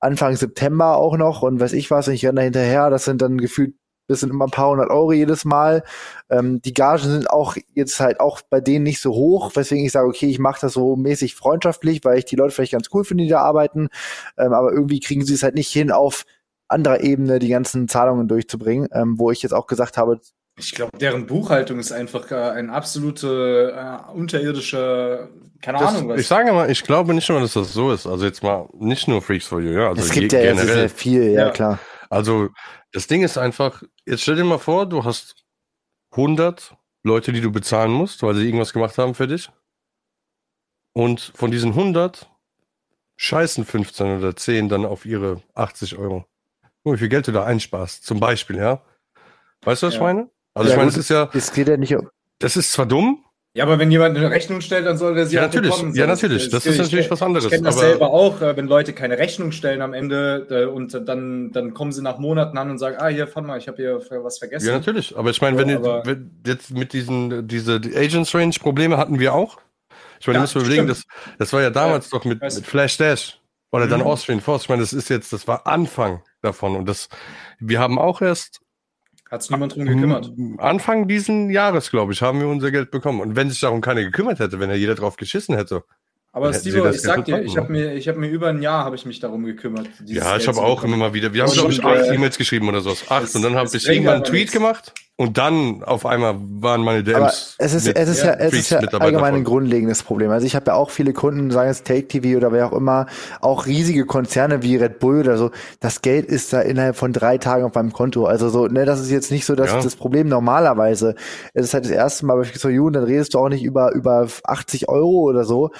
Anfang September auch noch und weiß ich was, und ich renne da hinterher, das sind dann gefühlt, das sind immer ein paar hundert Euro jedes Mal. Ähm, die Gagen sind auch jetzt halt auch bei denen nicht so hoch, weswegen ich sage, okay, ich mache das so mäßig freundschaftlich, weil ich die Leute vielleicht ganz cool finde, die da arbeiten, ähm, aber irgendwie kriegen sie es halt nicht hin, auf anderer Ebene die ganzen Zahlungen durchzubringen, ähm, wo ich jetzt auch gesagt habe, ich glaube, deren Buchhaltung ist einfach äh, ein absolute äh, unterirdische, keine das, Ahnung was. Ich sage mal, ich glaube nicht nur, dass das so ist. Also jetzt mal nicht nur Freaks for You, ja. Also es gibt ja generell sehr viel, ja, ja, klar. Also das Ding ist einfach, jetzt stell dir mal vor, du hast 100 Leute, die du bezahlen musst, weil sie irgendwas gemacht haben für dich. Und von diesen 100 scheißen 15 oder 10 dann auf ihre 80 Euro. Wie viel Geld du da einsparst, zum Beispiel, ja. Weißt du, was ja. ich meine? Also ja, ich meine, es ist ja. Es geht ja nicht um. Das ist zwar dumm. Ja, aber wenn jemand eine Rechnung stellt, dann soll der sie ja natürlich. Bekommen. Ja, natürlich. Das, das ist natürlich was anderes. Ich kenne das selber auch, äh, wenn Leute keine Rechnung stellen am Ende äh, und dann, dann kommen sie nach Monaten an und sagen, ah, hier, fahr mal, ich habe hier was vergessen. Ja, natürlich. Aber ich meine, wenn, so, wenn jetzt mit diesen, diese Agents Range Probleme hatten wir auch. Ich meine, ja, du musst überlegen, das, das war ja damals ja, doch mit, mit Flash Dash oder mhm. dann Austrian Force. Ich meine, das ist jetzt, das war Anfang davon und das, wir haben auch erst hat sich niemand drum gekümmert? Anfang diesen Jahres, glaube ich, haben wir unser Geld bekommen. Und wenn sich darum keiner gekümmert hätte, wenn ja jeder drauf geschissen hätte. Aber Steve, ich sag dir, ich habe mir, ich habe mir über ein Jahr habe ich mich darum gekümmert. Ja, ich habe auch immer mal wieder. Wir haben glaube ich acht E-Mails geschrieben oder so. Acht. und dann habe ich irgendwann einen Tweet gemacht und dann auf einmal waren meine DMs. Aber es ist, es ist ja, es ist ja allgemein ein grundlegendes Problem. Also ich habe ja auch viele Kunden, sagen es Take TV oder wer auch immer, auch riesige Konzerne wie Red Bull oder so. Das Geld ist da innerhalb von drei Tagen auf meinem Konto. Also so, ne, das ist jetzt nicht so dass ja. das Problem normalerweise. Es ist halt das erste Mal bei Fixo You und dann redest du auch nicht über, über 80 Euro oder so.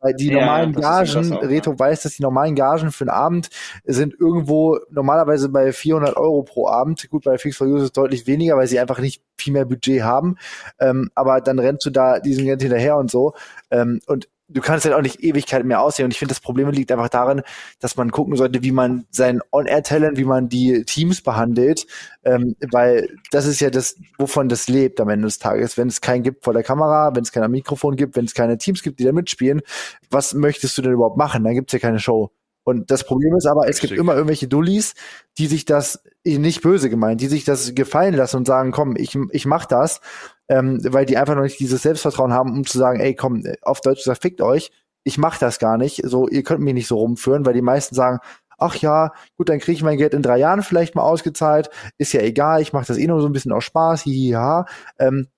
Weil die ja, normalen Gagen, auch, Reto weiß, dass die normalen Gagen für einen Abend sind irgendwo normalerweise bei 400 Euro pro Abend. Gut, bei Fix for You ist es deutlich weniger, weil sie einfach nicht viel mehr Budget haben. Ähm, aber dann rennst du da diesen Geld hinterher und so. Ähm, und du kannst halt auch nicht Ewigkeit mehr aussehen. Und ich finde, das Problem liegt einfach darin, dass man gucken sollte, wie man sein On-Air-Talent, wie man die Teams behandelt, ähm, weil das ist ja das, wovon das lebt am Ende des Tages. Wenn es keinen gibt vor der Kamera, wenn es kein Mikrofon gibt, wenn es keine Teams gibt, die da mitspielen, was möchtest du denn überhaupt machen? Dann gibt's ja keine Show. Und das Problem ist aber, es Richtig. gibt immer irgendwelche Dullis, die sich das nicht böse gemeint, die sich das gefallen lassen und sagen, komm, ich, ich mach das, ähm, weil die einfach noch nicht dieses Selbstvertrauen haben, um zu sagen, ey, komm, auf Deutsch gesagt, fickt euch, ich mach das gar nicht, so, ihr könnt mich nicht so rumführen, weil die meisten sagen, ach ja, gut, dann kriege ich mein Geld in drei Jahren vielleicht mal ausgezahlt, ist ja egal, ich mache das eh nur so ein bisschen aus Spaß, hihiha. Ähm,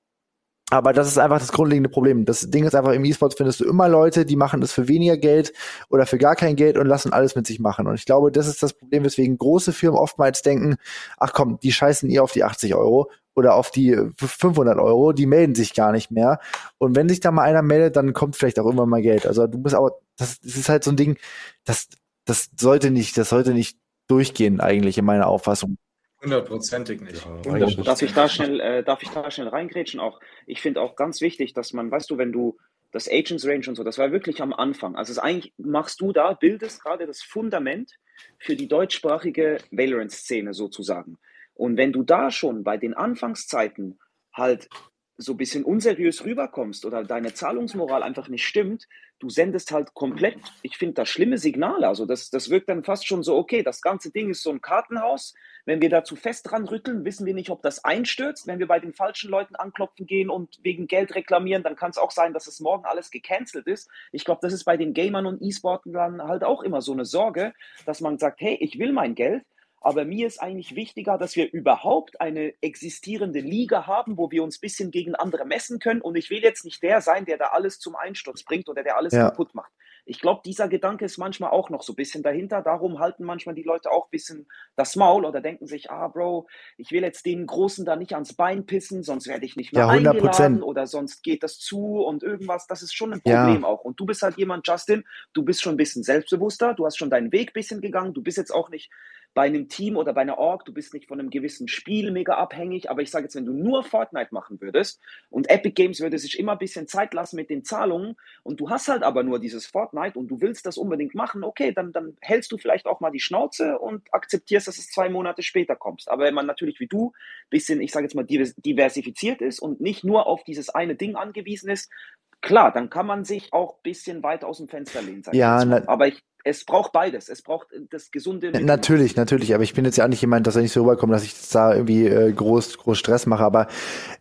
aber das ist einfach das grundlegende Problem. Das Ding ist einfach, im E-Sports findest du immer Leute, die machen das für weniger Geld oder für gar kein Geld und lassen alles mit sich machen. Und ich glaube, das ist das Problem, weswegen große Firmen oftmals denken, ach komm, die scheißen ihr auf die 80 Euro oder auf die 500 Euro, die melden sich gar nicht mehr. Und wenn sich da mal einer meldet, dann kommt vielleicht auch irgendwann mal Geld. Also du musst aber, das, das ist halt so ein Ding, das, das sollte nicht, das sollte nicht durchgehen eigentlich in meiner Auffassung. Hundertprozentig nicht. Ja, darf, ich da schnell, äh, darf ich da schnell reingrätschen? Auch, ich finde auch ganz wichtig, dass man, weißt du, wenn du das Agents Range und so, das war wirklich am Anfang. Also es eigentlich machst du da, bildest gerade das Fundament für die deutschsprachige Valorant-Szene sozusagen. Und wenn du da schon bei den Anfangszeiten halt so ein bisschen unseriös rüberkommst oder deine Zahlungsmoral einfach nicht stimmt, du sendest halt komplett, ich finde das schlimme Signale. Also das, das wirkt dann fast schon so, okay, das ganze Ding ist so ein Kartenhaus. Wenn wir da zu fest dran rütteln, wissen wir nicht, ob das einstürzt. Wenn wir bei den falschen Leuten anklopfen gehen und wegen Geld reklamieren, dann kann es auch sein, dass es morgen alles gecancelt ist. Ich glaube, das ist bei den Gamern und E-Sportlern halt auch immer so eine Sorge, dass man sagt, hey, ich will mein Geld, aber mir ist eigentlich wichtiger, dass wir überhaupt eine existierende Liga haben, wo wir uns ein bisschen gegen andere messen können. Und ich will jetzt nicht der sein, der da alles zum Einsturz bringt oder der alles ja. kaputt macht. Ich glaube, dieser Gedanke ist manchmal auch noch so ein bisschen dahinter. Darum halten manchmal die Leute auch ein bisschen das Maul oder denken sich, ah, Bro, ich will jetzt den Großen da nicht ans Bein pissen, sonst werde ich nicht mehr ja, eingeladen oder sonst geht das zu und irgendwas. Das ist schon ein Problem ja. auch. Und du bist halt jemand, Justin, du bist schon ein bisschen selbstbewusster, du hast schon deinen Weg ein bisschen gegangen, du bist jetzt auch nicht bei einem Team oder bei einer Org, du bist nicht von einem gewissen Spiel mega abhängig, aber ich sage jetzt, wenn du nur Fortnite machen würdest und Epic Games würde sich immer ein bisschen Zeit lassen mit den Zahlungen und du hast halt aber nur dieses Fortnite und du willst das unbedingt machen, okay, dann, dann hältst du vielleicht auch mal die Schnauze und akzeptierst, dass es zwei Monate später kommst. Aber wenn man natürlich wie du ein bisschen, ich sage jetzt mal, diversifiziert ist und nicht nur auf dieses eine Ding angewiesen ist, klar, dann kann man sich auch ein bisschen weit aus dem Fenster lehnen. Ja, aber ich, es braucht beides. Es braucht äh, das gesunde. Natürlich, natürlich. Aber ich bin jetzt ja auch nicht jemand, dass er nicht so rüberkommt, dass ich da irgendwie äh, groß, groß Stress mache. Aber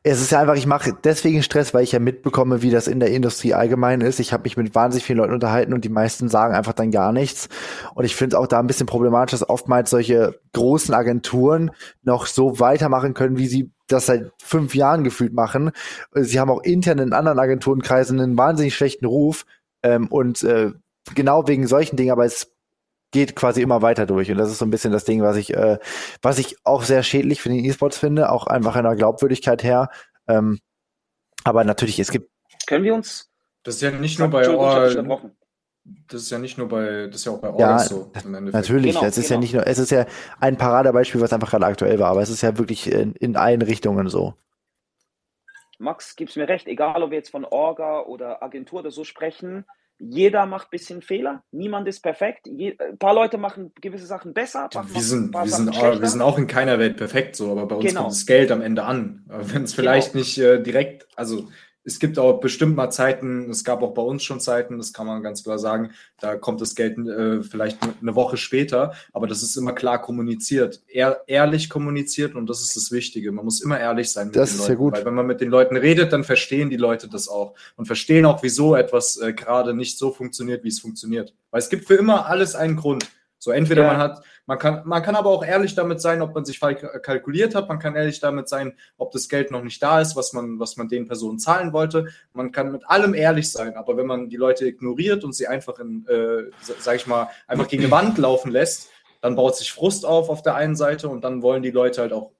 es ist ja einfach, ich mache deswegen Stress, weil ich ja mitbekomme, wie das in der Industrie allgemein ist. Ich habe mich mit wahnsinnig vielen Leuten unterhalten und die meisten sagen einfach dann gar nichts. Und ich finde es auch da ein bisschen problematisch, dass oftmals solche großen Agenturen noch so weitermachen können, wie sie das seit fünf Jahren gefühlt machen. Sie haben auch intern in anderen Agenturenkreisen einen wahnsinnig schlechten Ruf. Ähm, und äh, genau wegen solchen Dingen, aber es geht quasi immer weiter durch. Und das ist so ein bisschen das Ding, was ich, äh, was ich auch sehr schädlich für den E-Sports finde, auch einfach in der Glaubwürdigkeit her. Ähm, aber natürlich, es gibt. Können wir uns. Das ist ja nicht nur bei Or das ist ja nicht nur bei, das ist ja auch bei Orgs ja, so. Natürlich, genau, es ist genau. ja nicht nur, es ist ja ein Paradebeispiel, was einfach gerade aktuell war, aber es ist ja wirklich in, in allen Richtungen so. Max, gib's mir recht, egal ob wir jetzt von Orga oder Agentur oder so sprechen, jeder macht ein bisschen Fehler, niemand ist perfekt. Je, ein paar Leute machen gewisse Sachen besser. Wir sind, wir, sind auch, wir sind auch in keiner Welt perfekt so, aber bei uns genau. kommt das Geld am Ende an. Wenn es vielleicht genau. nicht äh, direkt, also es gibt auch bestimmt mal Zeiten, es gab auch bei uns schon Zeiten, das kann man ganz klar sagen, da kommt das Geld äh, vielleicht eine Woche später, aber das ist immer klar kommuniziert, ehr, ehrlich kommuniziert und das ist das Wichtige. Man muss immer ehrlich sein mit das den ist Leuten, ja gut. weil wenn man mit den Leuten redet, dann verstehen die Leute das auch und verstehen auch, wieso etwas äh, gerade nicht so funktioniert, wie es funktioniert. Weil es gibt für immer alles einen Grund. So entweder ja. man hat, man kann, man kann aber auch ehrlich damit sein, ob man sich kalkuliert hat, man kann ehrlich damit sein, ob das Geld noch nicht da ist, was man, was man den Personen zahlen wollte. Man kann mit allem ehrlich sein, aber wenn man die Leute ignoriert und sie einfach in, äh, sag ich mal, einfach gegen eine Wand laufen lässt, dann baut sich Frust auf auf der einen Seite und dann wollen die Leute halt auch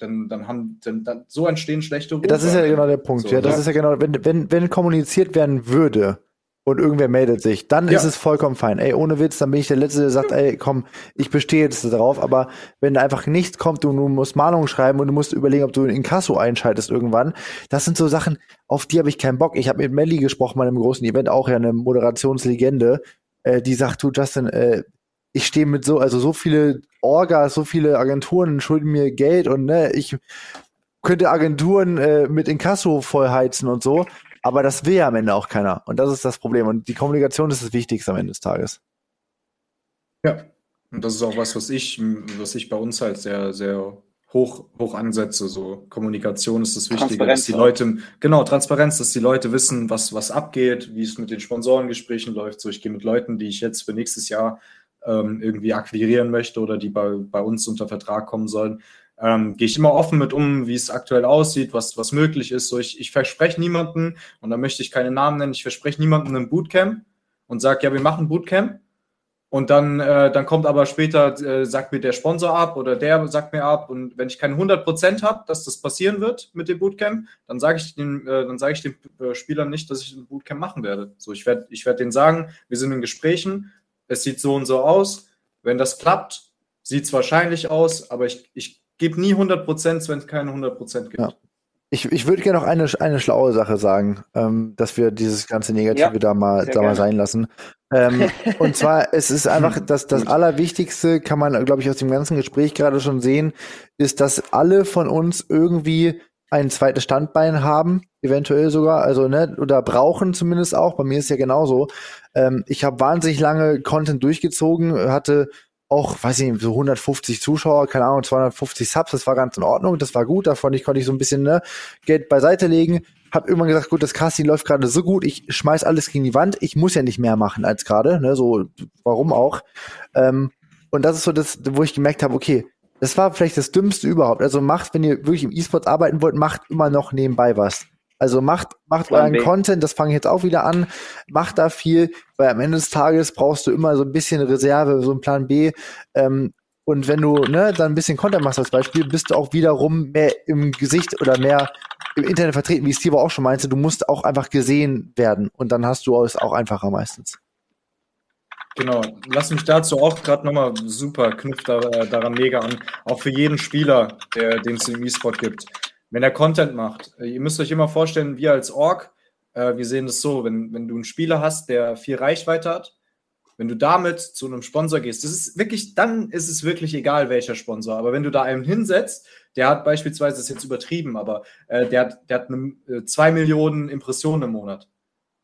dann, dann haben dann, dann so entstehen schlechte Rufe. Das ist ja genau der Punkt. So, ja, das ja. ist ja genau, wenn, wenn, wenn kommuniziert werden würde, und irgendwer meldet sich, dann ja. ist es vollkommen fein. Ey, ohne Witz, dann bin ich der Letzte, der sagt, ey, komm, ich bestehe jetzt darauf. Aber wenn einfach nichts kommt und du musst Mahnungen schreiben und du musst überlegen, ob du in Inkasso einschaltest irgendwann, das sind so Sachen, auf die habe ich keinen Bock. Ich habe mit Melly gesprochen mal im großen Event, auch ja eine Moderationslegende, äh, die sagt, du Justin, äh, ich stehe mit so, also so viele Orgas, so viele Agenturen schulden mir Geld und ne, ich könnte Agenturen äh, mit Inkasso vollheizen und so. Aber das will ja am Ende auch keiner. Und das ist das Problem. Und die Kommunikation ist das Wichtigste am Ende des Tages. Ja. Und das ist auch was, was ich, was ich bei uns halt sehr, sehr hoch, hoch ansetze. So Kommunikation ist das Wichtige, dass die Leute, genau, Transparenz, dass die Leute wissen, was, was abgeht, wie es mit den Sponsorengesprächen läuft. So, ich gehe mit Leuten, die ich jetzt für nächstes Jahr ähm, irgendwie akquirieren möchte oder die bei, bei uns unter Vertrag kommen sollen, ähm, gehe ich immer offen mit um, wie es aktuell aussieht, was, was möglich ist. So, ich, ich verspreche niemanden, und da möchte ich keine Namen nennen, ich verspreche niemanden ein Bootcamp und sage, ja, wir machen Bootcamp. Und dann, äh, dann kommt aber später, äh, sagt mir der Sponsor ab oder der sagt mir ab. Und wenn ich keine 100% habe, dass das passieren wird mit dem Bootcamp, dann sage ich den, äh, dann sage ich den äh, Spielern nicht, dass ich ein Bootcamp machen werde. So, ich werde ich werd denen sagen, wir sind in Gesprächen, es sieht so und so aus. Wenn das klappt, sieht es wahrscheinlich aus, aber ich, ich gebe nie 100 Prozent, wenn es keine 100 Prozent gibt. Ja. Ich, ich würde gerne noch eine, eine schlaue Sache sagen, ähm, dass wir dieses ganze Negative ja, da mal, da mal sein lassen. Ähm, und zwar, es ist einfach, das, das Allerwichtigste, kann man, glaube ich, aus dem ganzen Gespräch gerade schon sehen, ist, dass alle von uns irgendwie ein zweites Standbein haben, eventuell sogar, also ne, oder brauchen zumindest auch. Bei mir ist ja genauso. Ähm, ich habe wahnsinnig lange Content durchgezogen, hatte auch, weiß ich nicht, so 150 Zuschauer, keine Ahnung, 250 Subs, das war ganz in Ordnung, das war gut, davon ich konnte ich so ein bisschen ne, Geld beiseite legen. Hab irgendwann gesagt, gut, das Casting läuft gerade so gut, ich schmeiß alles gegen die Wand, ich muss ja nicht mehr machen als gerade, ne, so, warum auch. Ähm, und das ist so das, wo ich gemerkt habe, okay, das war vielleicht das Dümmste überhaupt. Also macht, wenn ihr wirklich im E-Sport arbeiten wollt, macht immer noch nebenbei was. Also macht, macht euren Content, das fange ich jetzt auch wieder an, macht da viel, weil am Ende des Tages brauchst du immer so ein bisschen Reserve, so ein Plan B. Ähm, und wenn du ne, dann ein bisschen Content machst als Beispiel, bist du auch wiederum mehr im Gesicht oder mehr im Internet vertreten, wie Steve auch schon meinte. Du musst auch einfach gesehen werden und dann hast du es auch einfacher meistens. Genau, lass mich dazu auch gerade nochmal super, knüpft da, äh, daran mega an. Auch für jeden Spieler, der, den es im E-Sport gibt wenn er Content macht. Äh, ihr müsst euch immer vorstellen, wir als Org, äh, wir sehen das so, wenn, wenn du einen Spieler hast, der viel Reichweite hat, wenn du damit zu einem Sponsor gehst, das ist wirklich, dann ist es wirklich egal, welcher Sponsor. Aber wenn du da einen hinsetzt, der hat beispielsweise, das ist jetzt übertrieben, aber äh, der, hat, der hat eine, äh, zwei Millionen Impressionen im Monat.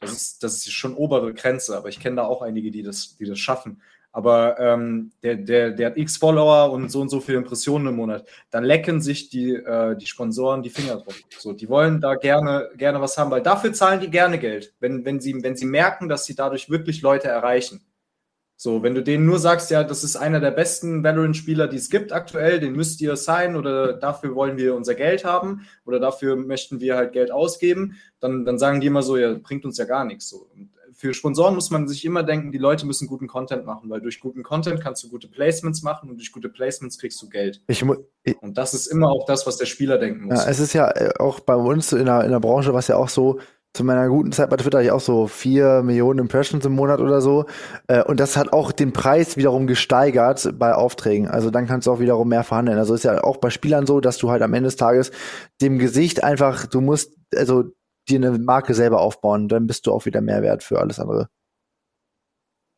Das ist, das ist schon obere Grenze, aber ich kenne da auch einige, die das, die das schaffen aber ähm, der, der, der hat x Follower und so und so viele Impressionen im Monat, dann lecken sich die, äh, die Sponsoren die Finger drauf. So, die wollen da gerne, gerne was haben, weil dafür zahlen die gerne Geld, wenn, wenn, sie, wenn sie merken, dass sie dadurch wirklich Leute erreichen. So, wenn du denen nur sagst, ja, das ist einer der besten Valorant-Spieler, die es gibt aktuell, den müsst ihr sein oder dafür wollen wir unser Geld haben oder dafür möchten wir halt Geld ausgeben, dann, dann sagen die immer so, ja, bringt uns ja gar nichts. So. Und für Sponsoren muss man sich immer denken, die Leute müssen guten Content machen, weil durch guten Content kannst du gute Placements machen und durch gute Placements kriegst du Geld. Ich, ich, und das ist immer auch das, was der Spieler denken muss. Ja, es ist ja äh, auch bei uns in der, in der Branche, was ja auch so, zu meiner guten Zeit bei Twitter ich auch so vier Millionen Impressions im Monat oder so. Äh, und das hat auch den Preis wiederum gesteigert bei Aufträgen. Also dann kannst du auch wiederum mehr verhandeln. Also ist ja auch bei Spielern so, dass du halt am Ende des Tages dem Gesicht einfach, du musst, also dir eine Marke selber aufbauen, dann bist du auch wieder Mehrwert für alles andere.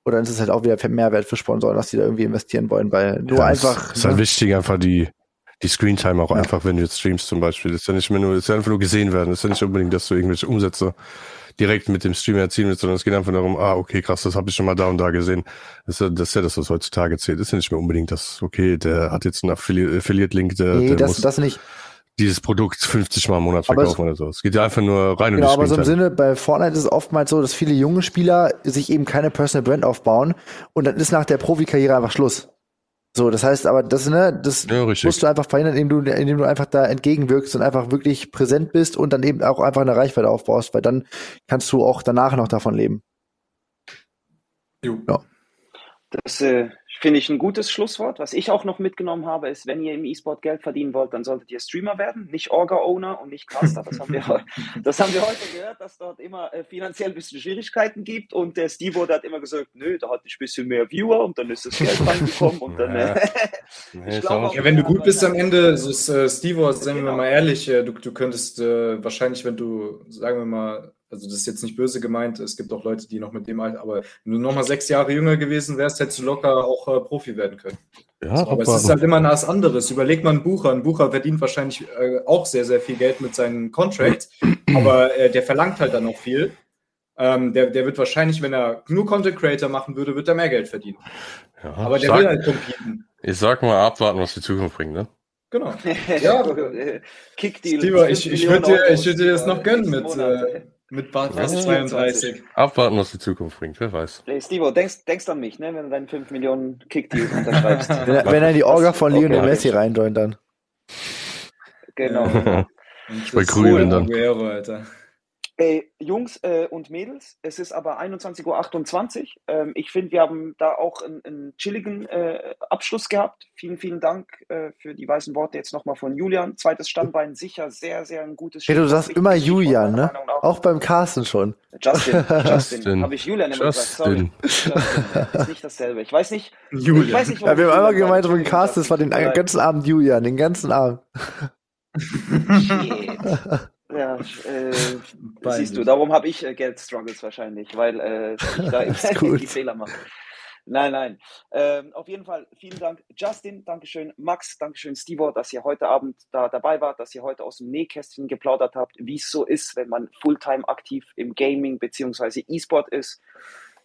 Oder dann ist es halt auch wieder Mehrwert für Sponsoren, dass die da irgendwie investieren wollen, weil nur ja, einfach. Es ist halt ne? wichtig, einfach die, die Screentime auch ja. einfach, wenn du jetzt streamst zum Beispiel. Das ist ja nicht mehr nur, das ist ja einfach nur gesehen werden. Das ist ja nicht unbedingt, dass du irgendwelche Umsätze direkt mit dem Streamer erzielen willst, sondern es geht einfach darum, ah, okay, krass, das habe ich schon mal da und da gesehen. Das ist ja das, ist ja das was heutzutage zählt. Das ist ja nicht mehr unbedingt das, okay, der hat jetzt einen Affiliate-Link, der, nee, der das, muss, das nicht dieses Produkt 50 Mal im Monat verkaufen oder so. Es geht ja einfach nur rein genau, um die aber so im Sinne, bei Fortnite ist es oftmals so, dass viele junge Spieler sich eben keine Personal Brand aufbauen und dann ist nach der Profikarriere einfach Schluss. So, das heißt aber, das, ne, das ja, musst du einfach verhindern, indem du, indem du einfach da entgegenwirkst und einfach wirklich präsent bist und dann eben auch einfach eine Reichweite aufbaust, weil dann kannst du auch danach noch davon leben. Jo. Ja. Das äh, Finde ich ein gutes Schlusswort. Was ich auch noch mitgenommen habe, ist, wenn ihr im E-Sport Geld verdienen wollt, dann solltet ihr Streamer werden, nicht Orga-Owner und nicht Caster. Das haben, wir, das haben wir heute gehört, dass dort immer äh, finanziell ein bisschen Schwierigkeiten gibt. Und der Steve hat immer gesagt, nö, da hatte ich ein bisschen mehr Viewer und dann ist das Geld reingekommen. Und dann, ja. ich glaub, ja, wenn du gut bist am Ende, so ist, äh, Steve, seien wir genau. mal ehrlich, äh, du, du könntest äh, wahrscheinlich, wenn du, sagen wir mal, also das ist jetzt nicht böse gemeint, es gibt auch Leute, die noch mit dem Alter, aber wenn du nochmal sechs Jahre jünger gewesen wärst, hättest du locker auch äh, Profi werden können. Ja, so, aber es ist halt immer was anderes. Überleg mal einen Bucher. Ein Bucher verdient wahrscheinlich äh, auch sehr, sehr viel Geld mit seinen Contracts, aber äh, der verlangt halt dann noch viel. Ähm, der, der wird wahrscheinlich, wenn er nur Content Creator machen würde, wird er mehr Geld verdienen. Ja, aber der sag, will halt competen. Ich sag mal abwarten, was die Zukunft bringt, ne? Genau. ja, Kickdeal. Steve, ich, ich würde dir, ich würd dir das noch gönnen mit, äh, mit fast 32. Abwarten, was die Zukunft bringt, wer weiß. Hey, Steve, denkst, denkst an mich, ne, wenn du deinen 5 Millionen Kickdeal unterschreibst. wenn, er, wenn er die Orga von Lionel okay, Messi reinjoint, dann. Genau. Bei Grünen dann. Aguero, Alter. Ey, Jungs äh, und Mädels, es ist aber 21.28 Uhr. Ähm, ich finde, wir haben da auch einen, einen chilligen äh, Abschluss gehabt. Vielen, vielen Dank äh, für die weißen Worte jetzt nochmal von Julian. Zweites Standbein sicher sehr, sehr ein gutes Spiel. Hey, du sagst immer Julian, ne? Auch beim Carsten schon. Justin, Justin. Justin. Habe ich Julian immer gesagt. Sorry. Justin. Ist nicht dasselbe. Ich weiß nicht. Julian. Ich weiß nicht, ja, wir haben einmal gemeint, von Carsten, es war den ganzen Abend Julian, den ganzen Abend. Shit. Ja, äh, siehst du, darum habe ich äh, Geldstruggles wahrscheinlich, weil äh, ich da die Fehler mache. Nein, nein. Ähm, auf jeden Fall vielen Dank, Justin, Dankeschön, Max, Dankeschön, Steve, dass ihr heute Abend da dabei wart, dass ihr heute aus dem Nähkästchen geplaudert habt, wie es so ist, wenn man Fulltime aktiv im Gaming bzw. E-Sport ist.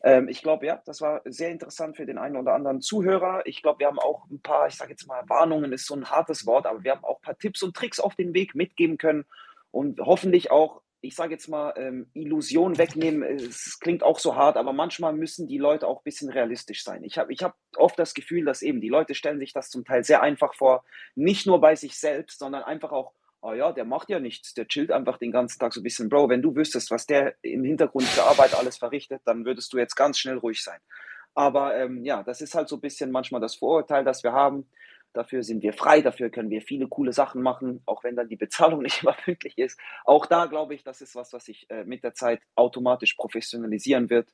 Ähm, ich glaube, ja, das war sehr interessant für den einen oder anderen Zuhörer. Ich glaube, wir haben auch ein paar, ich sage jetzt mal, Warnungen ist so ein hartes Wort, aber wir haben auch ein paar Tipps und Tricks auf den Weg mitgeben können und hoffentlich auch, ich sage jetzt mal, ähm, Illusion wegnehmen. Es klingt auch so hart, aber manchmal müssen die Leute auch ein bisschen realistisch sein. Ich habe ich hab oft das Gefühl, dass eben die Leute stellen sich das zum Teil sehr einfach vor, nicht nur bei sich selbst, sondern einfach auch, oh ja, der macht ja nichts, der chillt einfach den ganzen Tag so ein bisschen. Bro, wenn du wüsstest, was der im Hintergrund der Arbeit alles verrichtet, dann würdest du jetzt ganz schnell ruhig sein. Aber ähm, ja, das ist halt so ein bisschen manchmal das Vorurteil, das wir haben. Dafür sind wir frei, dafür können wir viele coole Sachen machen, auch wenn dann die Bezahlung nicht immer pünktlich ist. Auch da glaube ich, das ist was, was sich äh, mit der Zeit automatisch professionalisieren wird.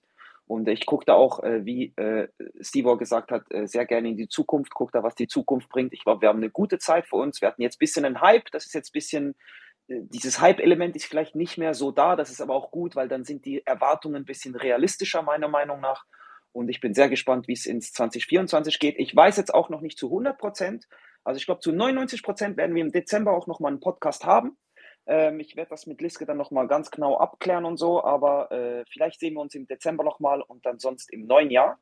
Und ich gucke da auch, äh, wie äh, Steve gesagt hat, äh, sehr gerne in die Zukunft, gucke da, was die Zukunft bringt. Ich glaube, wir haben eine gute Zeit vor uns. Wir hatten jetzt ein bisschen einen Hype, das ist jetzt ein bisschen, äh, dieses Hype-Element ist vielleicht nicht mehr so da, das ist aber auch gut, weil dann sind die Erwartungen ein bisschen realistischer, meiner Meinung nach. Und ich bin sehr gespannt, wie es ins 2024 geht. Ich weiß jetzt auch noch nicht zu 100 Prozent. Also ich glaube, zu 99 Prozent werden wir im Dezember auch nochmal einen Podcast haben. Ähm, ich werde das mit Liske dann nochmal ganz genau abklären und so. Aber äh, vielleicht sehen wir uns im Dezember nochmal und dann sonst im neuen Jahr.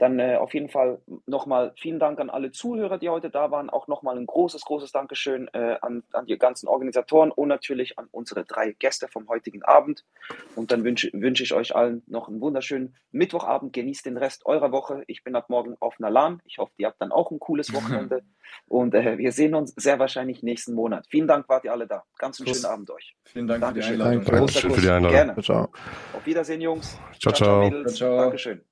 Dann äh, auf jeden Fall nochmal vielen Dank an alle Zuhörer, die heute da waren. Auch nochmal ein großes, großes Dankeschön äh, an, an die ganzen Organisatoren und natürlich an unsere drei Gäste vom heutigen Abend. Und dann wünsche wünsch ich euch allen noch einen wunderschönen Mittwochabend. Genießt den Rest eurer Woche. Ich bin ab morgen auf einer LAN. Ich hoffe, ihr habt dann auch ein cooles Wochenende. Und äh, wir sehen uns sehr wahrscheinlich nächsten Monat. Vielen Dank, wart ihr alle da. Ganz einen Kuss. schönen Abend euch. Vielen Dank Dankeschön. für die Einladung. Dankeschön für die Einladung. Gerne. Ciao. Auf Wiedersehen, Jungs. Ciao, ciao. ciao. ciao, ciao. Dankeschön.